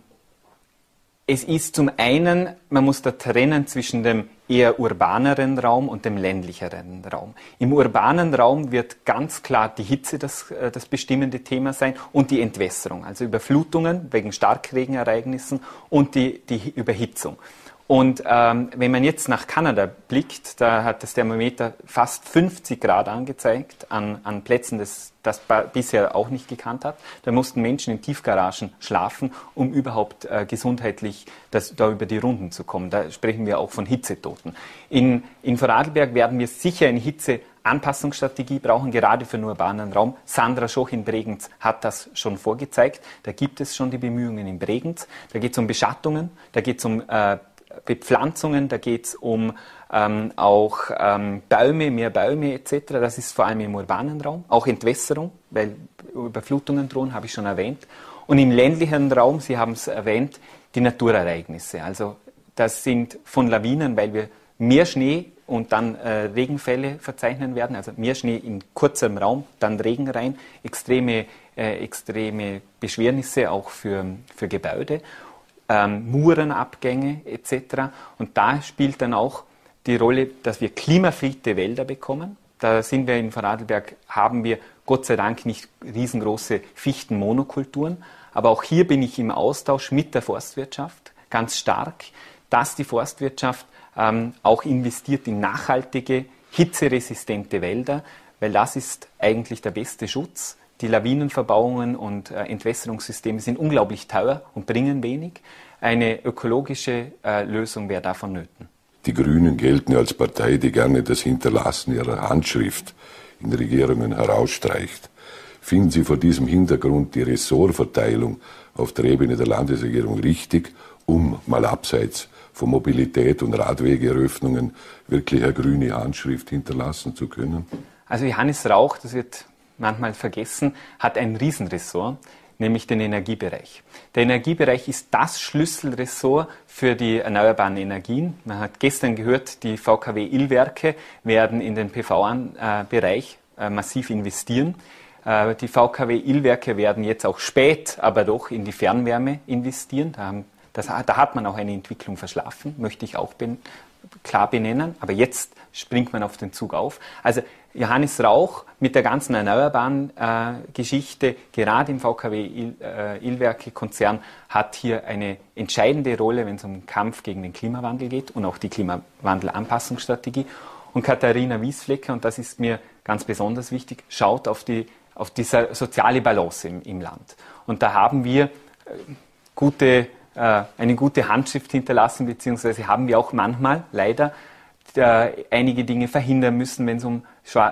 es ist zum einen, man muss da trennen zwischen dem eher urbaneren Raum und dem ländlicheren Raum. Im urbanen Raum wird ganz klar die Hitze das, äh, das bestimmende Thema sein und die Entwässerung, also Überflutungen wegen Starkregenereignissen und die, die Überhitzung. Und ähm, wenn man jetzt nach Kanada blickt, da hat das Thermometer fast 50 Grad angezeigt an, an Plätzen, das das bisher auch nicht gekannt hat. Da mussten Menschen in Tiefgaragen schlafen, um überhaupt äh, gesundheitlich das, da über die Runden zu kommen. Da sprechen wir auch von Hitzetoten. In, in Vorarlberg werden wir sicher eine Hitzeanpassungsstrategie brauchen, gerade für den urbanen Raum. Sandra Schoch in Bregenz hat das schon vorgezeigt. Da gibt es schon die Bemühungen in Bregenz. Da geht es um Beschattungen, da geht es um äh, Bepflanzungen, da geht es um ähm, auch ähm, Bäume, mehr Bäume etc. Das ist vor allem im urbanen Raum, auch Entwässerung, weil Überflutungen drohen, habe ich schon erwähnt. Und im ländlichen Raum, Sie haben es erwähnt, die Naturereignisse. Also das sind von Lawinen, weil wir mehr Schnee und dann äh, Regenfälle verzeichnen werden, also mehr Schnee in kurzem Raum, dann Regen rein, extreme, äh, extreme Beschwernisse auch für, für Gebäude ähm, Murenabgänge etc. Und da spielt dann auch die Rolle, dass wir klimafitte Wälder bekommen. Da sind wir in Vorarlberg, haben wir Gott sei Dank nicht riesengroße Fichtenmonokulturen. Aber auch hier bin ich im Austausch mit der Forstwirtschaft ganz stark, dass die Forstwirtschaft ähm, auch investiert in nachhaltige, hitzeresistente Wälder, weil das ist eigentlich der beste Schutz. Die Lawinenverbauungen und äh, Entwässerungssysteme sind unglaublich teuer und bringen wenig. Eine ökologische äh, Lösung wäre da vonnöten. Die Grünen gelten als Partei, die gerne das Hinterlassen ihrer Handschrift in Regierungen herausstreicht. Finden Sie vor diesem Hintergrund die Ressortverteilung auf der Ebene der Landesregierung richtig, um mal abseits von Mobilität und Radwegeeröffnungen wirklich eine grüne Handschrift hinterlassen zu können? Also Johannes Rauch, das wird manchmal vergessen, hat ein Riesenressort nämlich den Energiebereich. Der Energiebereich ist das Schlüsselressort für die erneuerbaren Energien. Man hat gestern gehört, die VKW-Illwerke werden in den PV-Bereich äh, massiv investieren. Äh, die VKW-Illwerke werden jetzt auch spät, aber doch in die Fernwärme investieren. Da, haben, das, da hat man auch eine Entwicklung verschlafen, möchte ich auch ben, klar benennen. Aber jetzt springt man auf den Zug auf. Also Johannes Rauch mit der ganzen erneuerbaren äh, Geschichte, gerade im VKW Il, äh, Illwerke-Konzern, hat hier eine entscheidende Rolle, wenn es um den Kampf gegen den Klimawandel geht und auch die Klimawandelanpassungsstrategie. Und Katharina Wiesflecker, und das ist mir ganz besonders wichtig, schaut auf die, auf die soziale Balance im, im Land. Und da haben wir äh, gute, äh, eine gute Handschrift hinterlassen, beziehungsweise haben wir auch manchmal leider einige Dinge verhindern müssen, wenn es um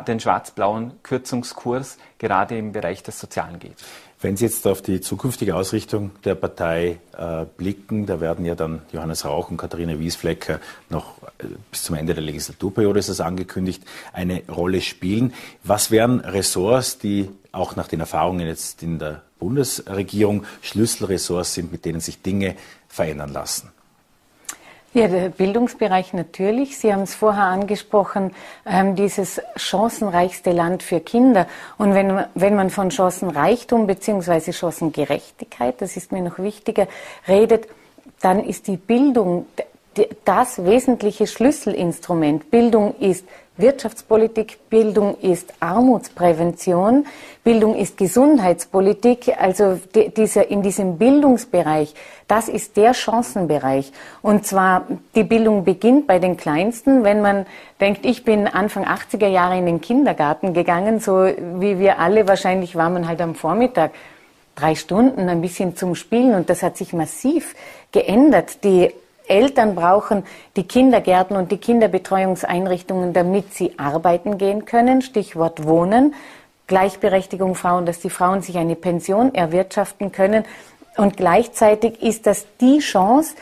den schwarz-blauen Kürzungskurs gerade im Bereich des Sozialen geht. Wenn Sie jetzt auf die zukünftige Ausrichtung der Partei äh, blicken, da werden ja dann Johannes Rauch und Katharina Wiesflecker noch äh, bis zum Ende der Legislaturperiode, ist das angekündigt, eine Rolle spielen. Was wären Ressorts, die auch nach den Erfahrungen jetzt in der Bundesregierung Schlüsselressorts sind, mit denen sich Dinge verändern lassen? Ja, der Bildungsbereich natürlich. Sie haben es vorher angesprochen, ähm, dieses chancenreichste Land für Kinder. Und wenn, wenn man von Chancenreichtum beziehungsweise Chancengerechtigkeit, das ist mir noch wichtiger, redet, dann ist die Bildung das wesentliche Schlüsselinstrument. Bildung ist Wirtschaftspolitik, Bildung ist Armutsprävention, Bildung ist Gesundheitspolitik. Also dieser, in diesem Bildungsbereich, das ist der Chancenbereich. Und zwar, die Bildung beginnt bei den Kleinsten. Wenn man denkt, ich bin Anfang 80er Jahre in den Kindergarten gegangen, so wie wir alle, wahrscheinlich war man halt am Vormittag drei Stunden ein bisschen zum Spielen und das hat sich massiv geändert. Die Eltern brauchen die Kindergärten und die Kinderbetreuungseinrichtungen, damit sie arbeiten gehen können. Stichwort Wohnen. Gleichberechtigung Frauen, dass die Frauen sich eine Pension erwirtschaften können. Und gleichzeitig ist das die Chance,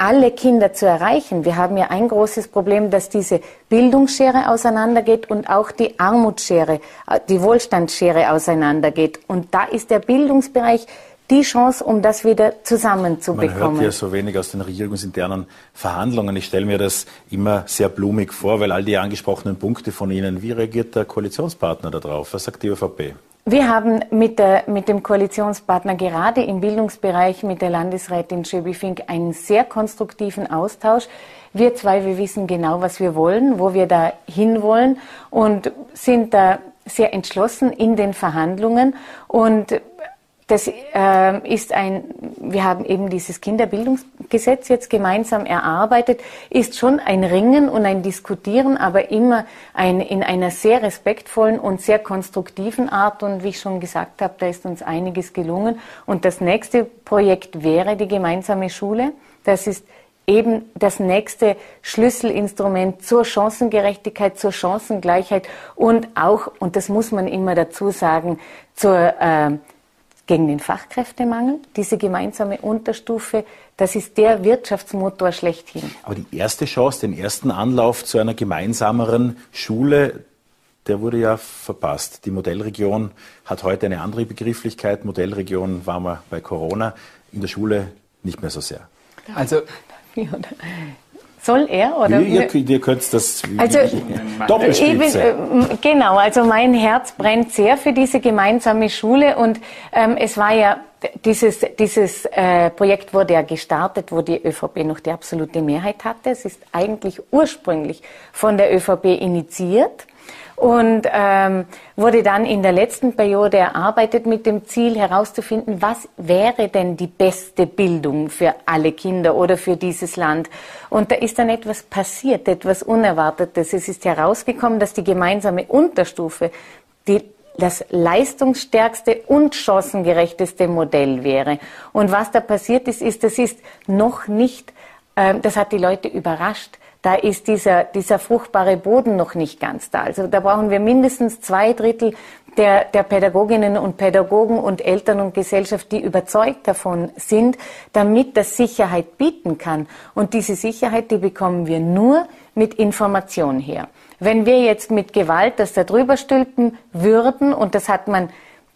alle Kinder zu erreichen. Wir haben ja ein großes Problem, dass diese Bildungsschere auseinandergeht und auch die Armutsschere, äh, die Wohlstandsschere auseinandergeht. Und da ist der Bildungsbereich die Chance, um das wieder zusammenzubekommen. Man hört ja so wenig aus den regierungsinternen Verhandlungen. Ich stelle mir das immer sehr blumig vor, weil all die angesprochenen Punkte von Ihnen, wie reagiert der Koalitionspartner darauf? Was sagt die ÖVP? Wir haben mit, der, mit, dem Koalitionspartner gerade im Bildungsbereich mit der Landesrätin Schöbi-Fink einen sehr konstruktiven Austausch. Wir zwei, wir wissen genau, was wir wollen, wo wir da hinwollen und sind da sehr entschlossen in den Verhandlungen. Und das äh, ist ein, wir haben eben dieses Kinderbildungsgesetz jetzt gemeinsam erarbeitet, ist schon ein Ringen und ein Diskutieren, aber immer ein, in einer sehr respektvollen und sehr konstruktiven Art. Und wie ich schon gesagt habe, da ist uns einiges gelungen. Und das nächste Projekt wäre die gemeinsame Schule. Das ist eben das nächste Schlüsselinstrument zur Chancengerechtigkeit, zur Chancengleichheit und auch, und das muss man immer dazu sagen, zur äh, gegen den Fachkräftemangel. Diese gemeinsame Unterstufe, das ist der Wirtschaftsmotor schlechthin. Aber die erste Chance, den ersten Anlauf zu einer gemeinsameren Schule, der wurde ja verpasst. Die Modellregion hat heute eine andere Begrifflichkeit. Modellregion war man bei Corona, in der Schule nicht mehr so sehr. Also soll er oder? Ihr, ihr, ihr könnt das also, Doppelspitze. Bin, äh, genau, also mein Herz brennt sehr für diese gemeinsame Schule und ähm, es war ja dieses, dieses äh, Projekt wurde ja gestartet, wo die ÖVP noch die absolute Mehrheit hatte. Es ist eigentlich ursprünglich von der ÖVP initiiert und ähm, wurde dann in der letzten Periode erarbeitet mit dem Ziel herauszufinden, was wäre denn die beste Bildung für alle Kinder oder für dieses Land. Und da ist dann etwas passiert, etwas Unerwartetes. Es ist herausgekommen, dass die gemeinsame Unterstufe die das leistungsstärkste und chancengerechteste Modell wäre. Und was da passiert ist, ist, das ist noch nicht, äh, das hat die Leute überrascht da ist dieser, dieser fruchtbare Boden noch nicht ganz da. Also da brauchen wir mindestens zwei Drittel der, der Pädagoginnen und Pädagogen und Eltern und Gesellschaft, die überzeugt davon sind, damit das Sicherheit bieten kann. Und diese Sicherheit, die bekommen wir nur mit Information her. Wenn wir jetzt mit Gewalt das da drüber stülpen würden, und das hat man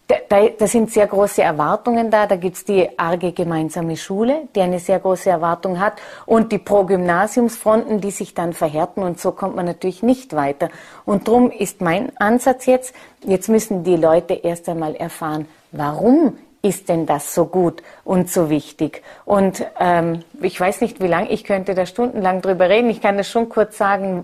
da, da, sind sehr große Erwartungen da. Da gibt's die arge gemeinsame Schule, die eine sehr große Erwartung hat, und die Progymnasiumsfronten, die sich dann verhärten. Und so kommt man natürlich nicht weiter. Und drum ist mein Ansatz jetzt, jetzt müssen die Leute erst einmal erfahren, warum ist denn das so gut und so wichtig? Und ähm, ich weiß nicht, wie lange, ich könnte da stundenlang drüber reden. Ich kann das schon kurz sagen,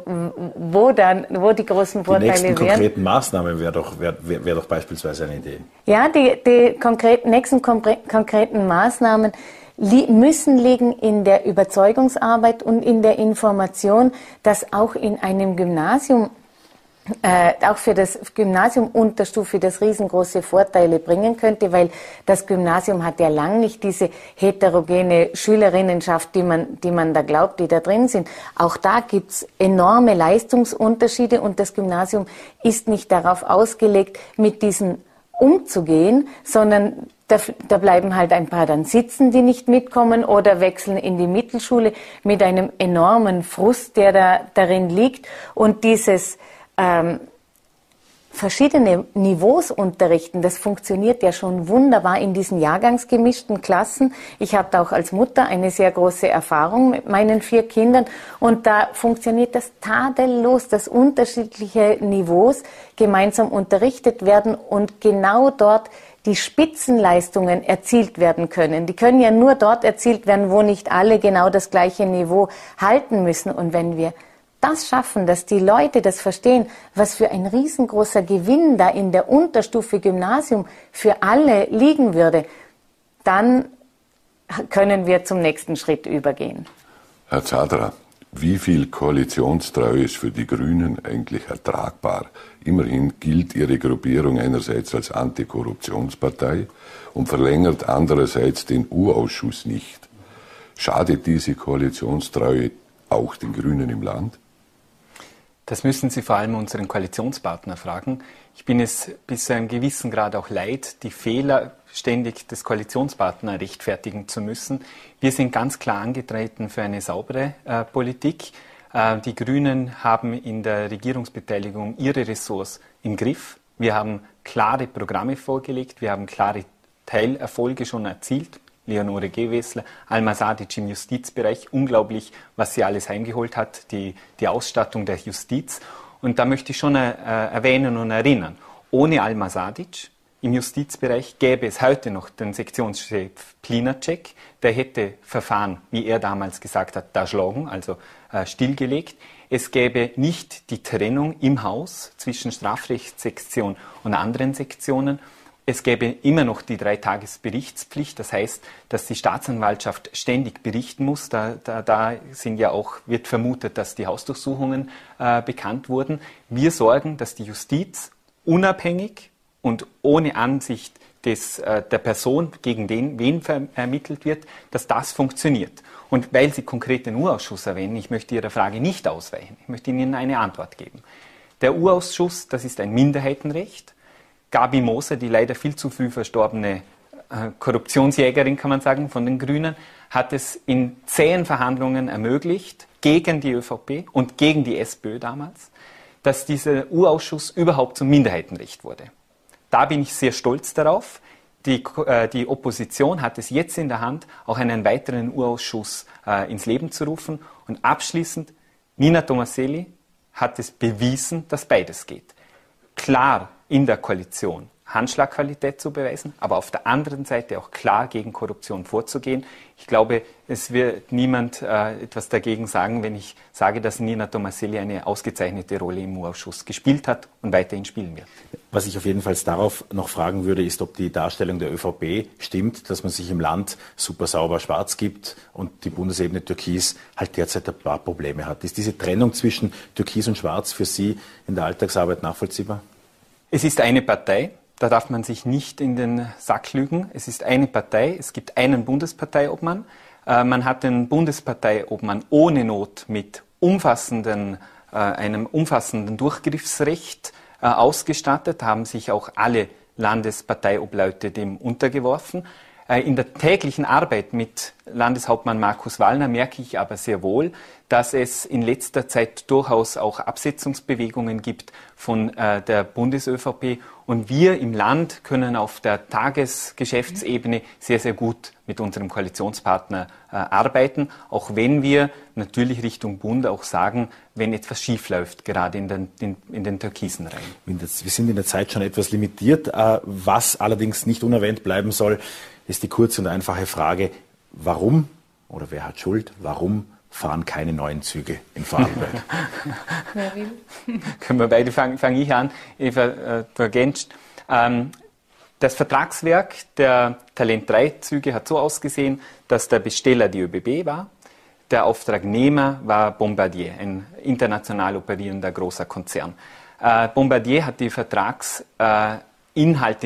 wo dann, wo die großen Vorteile wären. Die nächsten wären. konkreten Maßnahmen wäre doch, wär, wär, doch beispielsweise eine Idee. Ja, die, die konkret, nächsten konkreten Maßnahmen müssen liegen in der Überzeugungsarbeit und in der Information, dass auch in einem Gymnasium äh, auch für das Gymnasium Unterstufe das riesengroße Vorteile bringen könnte, weil das Gymnasium hat ja lang nicht diese heterogene Schülerinnenschaft, die man, die man da glaubt, die da drin sind. Auch da gibt's enorme Leistungsunterschiede und das Gymnasium ist nicht darauf ausgelegt, mit diesen umzugehen, sondern da, da, bleiben halt ein paar dann sitzen, die nicht mitkommen oder wechseln in die Mittelschule mit einem enormen Frust, der da darin liegt. Und dieses ähm, verschiedene Niveaus unterrichten. Das funktioniert ja schon wunderbar in diesen jahrgangsgemischten Klassen. Ich habe da auch als Mutter eine sehr große Erfahrung mit meinen vier Kindern und da funktioniert das tadellos, dass unterschiedliche Niveaus gemeinsam unterrichtet werden und genau dort die Spitzenleistungen erzielt werden können. Die können ja nur dort erzielt werden, wo nicht alle genau das gleiche Niveau halten müssen. Und wenn wir das schaffen, dass die Leute das verstehen, was für ein riesengroßer Gewinn da in der Unterstufe Gymnasium für alle liegen würde, dann können wir zum nächsten Schritt übergehen. Herr Zadra, wie viel Koalitionstreue ist für die Grünen eigentlich ertragbar? Immerhin gilt ihre Gruppierung einerseits als Antikorruptionspartei und verlängert andererseits den U-Ausschuss nicht. Schadet diese Koalitionstreue auch den Grünen im Land? Das müssen Sie vor allem unseren Koalitionspartner fragen. Ich bin es bis zu einem gewissen Grad auch leid, die Fehler ständig des Koalitionspartners rechtfertigen zu müssen. Wir sind ganz klar angetreten für eine saubere äh, Politik. Äh, die Grünen haben in der Regierungsbeteiligung ihre Ressorts im Griff. Wir haben klare Programme vorgelegt, wir haben klare Teilerfolge schon erzielt. Leonore Gewessler, Alma Sadic im Justizbereich, unglaublich, was sie alles heimgeholt hat, die, die Ausstattung der Justiz. Und da möchte ich schon äh, erwähnen und erinnern, ohne Alma Sadic im Justizbereich gäbe es heute noch den Sektionschef Plinacek, der hätte Verfahren, wie er damals gesagt hat, da schlagen, also äh, stillgelegt. Es gäbe nicht die Trennung im Haus zwischen Strafrechtssektion und anderen Sektionen. Es gäbe immer noch die Dreitagesberichtspflicht, das heißt, dass die Staatsanwaltschaft ständig berichten muss. Da, da, da sind ja auch, wird vermutet, dass die Hausdurchsuchungen äh, bekannt wurden. Wir sorgen, dass die Justiz unabhängig und ohne Ansicht des, äh, der Person, gegen den, wen ermittelt wird, dass das funktioniert. Und weil Sie konkret den Urausschuss erwähnen, ich möchte Ihrer Frage nicht ausweichen, ich möchte Ihnen eine Antwort geben. Der Urausschuss, das ist ein Minderheitenrecht. Gabi Moser, die leider viel zu früh verstorbene äh, Korruptionsjägerin, kann man sagen, von den Grünen, hat es in zähen Verhandlungen ermöglicht, gegen die ÖVP und gegen die SPÖ damals, dass dieser Urausschuss überhaupt zum Minderheitenrecht wurde. Da bin ich sehr stolz darauf. Die, äh, die, Opposition hat es jetzt in der Hand, auch einen weiteren Urausschuss äh, ins Leben zu rufen. Und abschließend, Nina Tomaselli hat es bewiesen, dass beides geht. Klar in der Koalition Handschlagqualität zu beweisen, aber auf der anderen Seite auch klar gegen Korruption vorzugehen. Ich glaube, es wird niemand äh, etwas dagegen sagen, wenn ich sage, dass Nina Tomaselli eine ausgezeichnete Rolle im U-Ausschuss gespielt hat und weiterhin spielen wird. Was ich auf jeden Fall darauf noch fragen würde, ist, ob die Darstellung der ÖVP stimmt, dass man sich im Land super sauber schwarz gibt und die Bundesebene Türkis halt derzeit ein paar Probleme hat. Ist diese Trennung zwischen Türkis und Schwarz für Sie in der Alltagsarbeit nachvollziehbar? Es ist eine Partei, da darf man sich nicht in den Sack lügen. Es ist eine Partei, es gibt einen Bundesparteiobmann. Äh, man hat den Bundesparteiobmann ohne Not mit umfassenden, äh, einem umfassenden Durchgriffsrecht äh, ausgestattet, haben sich auch alle Landesparteiobleute dem untergeworfen. Äh, in der täglichen Arbeit mit Landeshauptmann Markus Wallner merke ich aber sehr wohl, dass es in letzter Zeit durchaus auch Absetzungsbewegungen gibt von äh, der Bundes-ÖVP. Und wir im Land können auf der Tagesgeschäftsebene sehr, sehr gut mit unserem Koalitionspartner äh, arbeiten, auch wenn wir natürlich Richtung Bund auch sagen, wenn etwas schief läuft, gerade in den, in, in den türkisen Reihen. Wir sind in der Zeit schon etwas limitiert, was allerdings nicht unerwähnt bleiben soll ist die kurze und einfache Frage, warum oder wer hat Schuld, warum fahren keine neuen Züge in Vorarlberg? *laughs* wer will? *laughs* Können wir beide, fange fang ich an, Eva äh, ergänzt. Ähm, das Vertragswerk der Talent 3 Züge hat so ausgesehen, dass der Besteller die ÖBB war, der Auftragnehmer war Bombardier, ein international operierender großer Konzern. Äh, Bombardier hat die Vertragsinhalte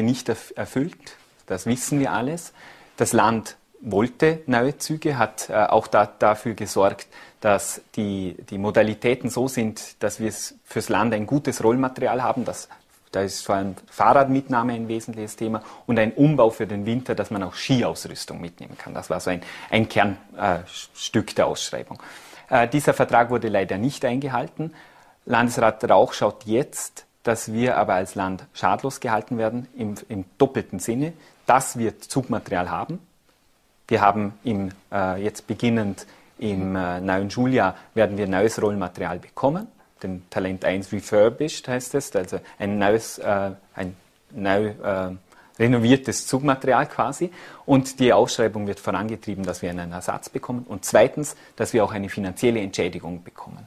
äh, nicht erfüllt, das wissen wir alles. Das Land wollte neue Züge, hat äh, auch da, dafür gesorgt, dass die, die Modalitäten so sind, dass wir fürs Land ein gutes Rollmaterial haben. Das, da ist vor allem Fahrradmitnahme ein wesentliches Thema und ein Umbau für den Winter, dass man auch Skiausrüstung mitnehmen kann. Das war so ein, ein Kernstück äh, der Ausschreibung. Äh, dieser Vertrag wurde leider nicht eingehalten. Landesrat Rauch schaut jetzt, dass wir aber als Land schadlos gehalten werden im, im doppelten Sinne dass wir Zugmaterial haben. Wir haben im, äh, jetzt beginnend im äh, neuen Schuljahr werden wir neues Rollmaterial bekommen. Den Talent 1 Refurbished heißt es, also ein neues, äh, ein neu äh, renoviertes Zugmaterial quasi. Und die Ausschreibung wird vorangetrieben, dass wir einen Ersatz bekommen. Und zweitens, dass wir auch eine finanzielle Entschädigung bekommen.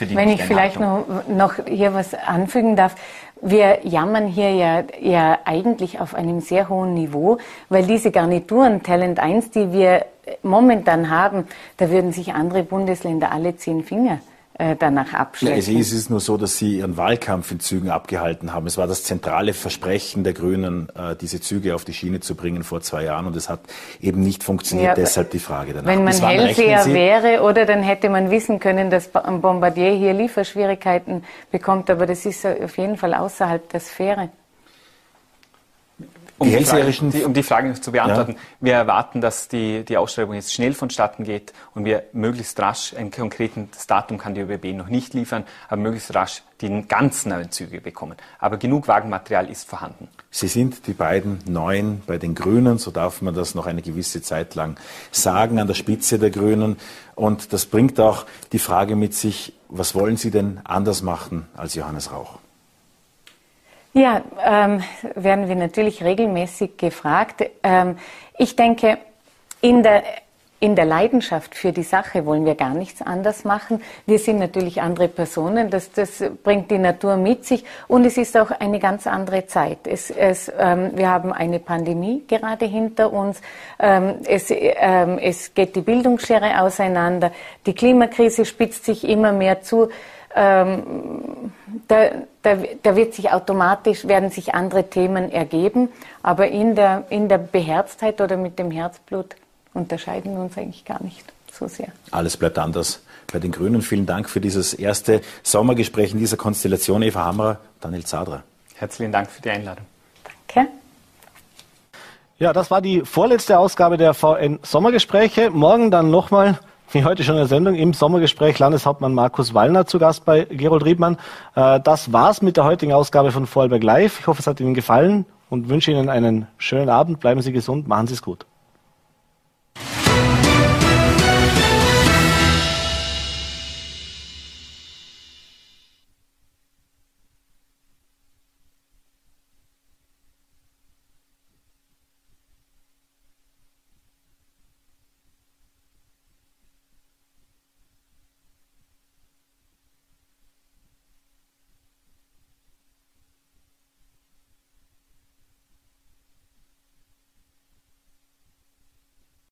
Wenn ich vielleicht noch, noch hier was anfügen darf. Wir jammern hier ja, ja eigentlich auf einem sehr hohen Niveau, weil diese Garnituren Talent 1, die wir momentan haben, da würden sich andere Bundesländer alle zehn Finger danach abschleppen. Es ist nur so, dass Sie Ihren Wahlkampf in Zügen abgehalten haben. Es war das zentrale Versprechen der Grünen, äh, diese Züge auf die Schiene zu bringen vor zwei Jahren und es hat eben nicht funktioniert. Ja, Deshalb die Frage danach. Wenn man Hellseher wäre oder dann hätte man wissen können, dass Bombardier hier Lieferschwierigkeiten bekommt, aber das ist auf jeden Fall außerhalb der Sphäre. Um die, Frage, die, um die Frage zu beantworten, ja. wir erwarten, dass die, die Ausschreibung jetzt schnell vonstatten geht und wir möglichst rasch, ein konkretes Datum kann die ÖBB noch nicht liefern, aber möglichst rasch die ganz neuen Züge bekommen. Aber genug Wagenmaterial ist vorhanden. Sie sind die beiden Neuen bei den Grünen, so darf man das noch eine gewisse Zeit lang sagen, an der Spitze der Grünen. Und das bringt auch die Frage mit sich, was wollen Sie denn anders machen als Johannes Rauch? Ja, ähm, werden wir natürlich regelmäßig gefragt. Ähm, ich denke, in der, in der Leidenschaft für die Sache wollen wir gar nichts anders machen. Wir sind natürlich andere Personen, das, das bringt die Natur mit sich und es ist auch eine ganz andere Zeit. Es, es, ähm, wir haben eine Pandemie gerade hinter uns, ähm, es, ähm, es geht die Bildungsschere auseinander, die Klimakrise spitzt sich immer mehr zu ähm, da, da, da, wird sich automatisch, werden sich andere Themen ergeben, aber in der, in der Beherztheit oder mit dem Herzblut unterscheiden wir uns eigentlich gar nicht so sehr. Alles bleibt anders bei den Grünen. Vielen Dank für dieses erste Sommergespräch in dieser Konstellation. Eva Hammerer, Daniel Zadra. Herzlichen Dank für die Einladung. Danke. Ja, das war die vorletzte Ausgabe der VN Sommergespräche. Morgen dann nochmal wie heute schon in der Sendung, im Sommergespräch Landeshauptmann Markus Wallner zu Gast bei Gerold Riedmann. Äh, das war's mit der heutigen Ausgabe von Vorarlberg Live. Ich hoffe, es hat Ihnen gefallen und wünsche Ihnen einen schönen Abend. Bleiben Sie gesund, machen Sie es gut.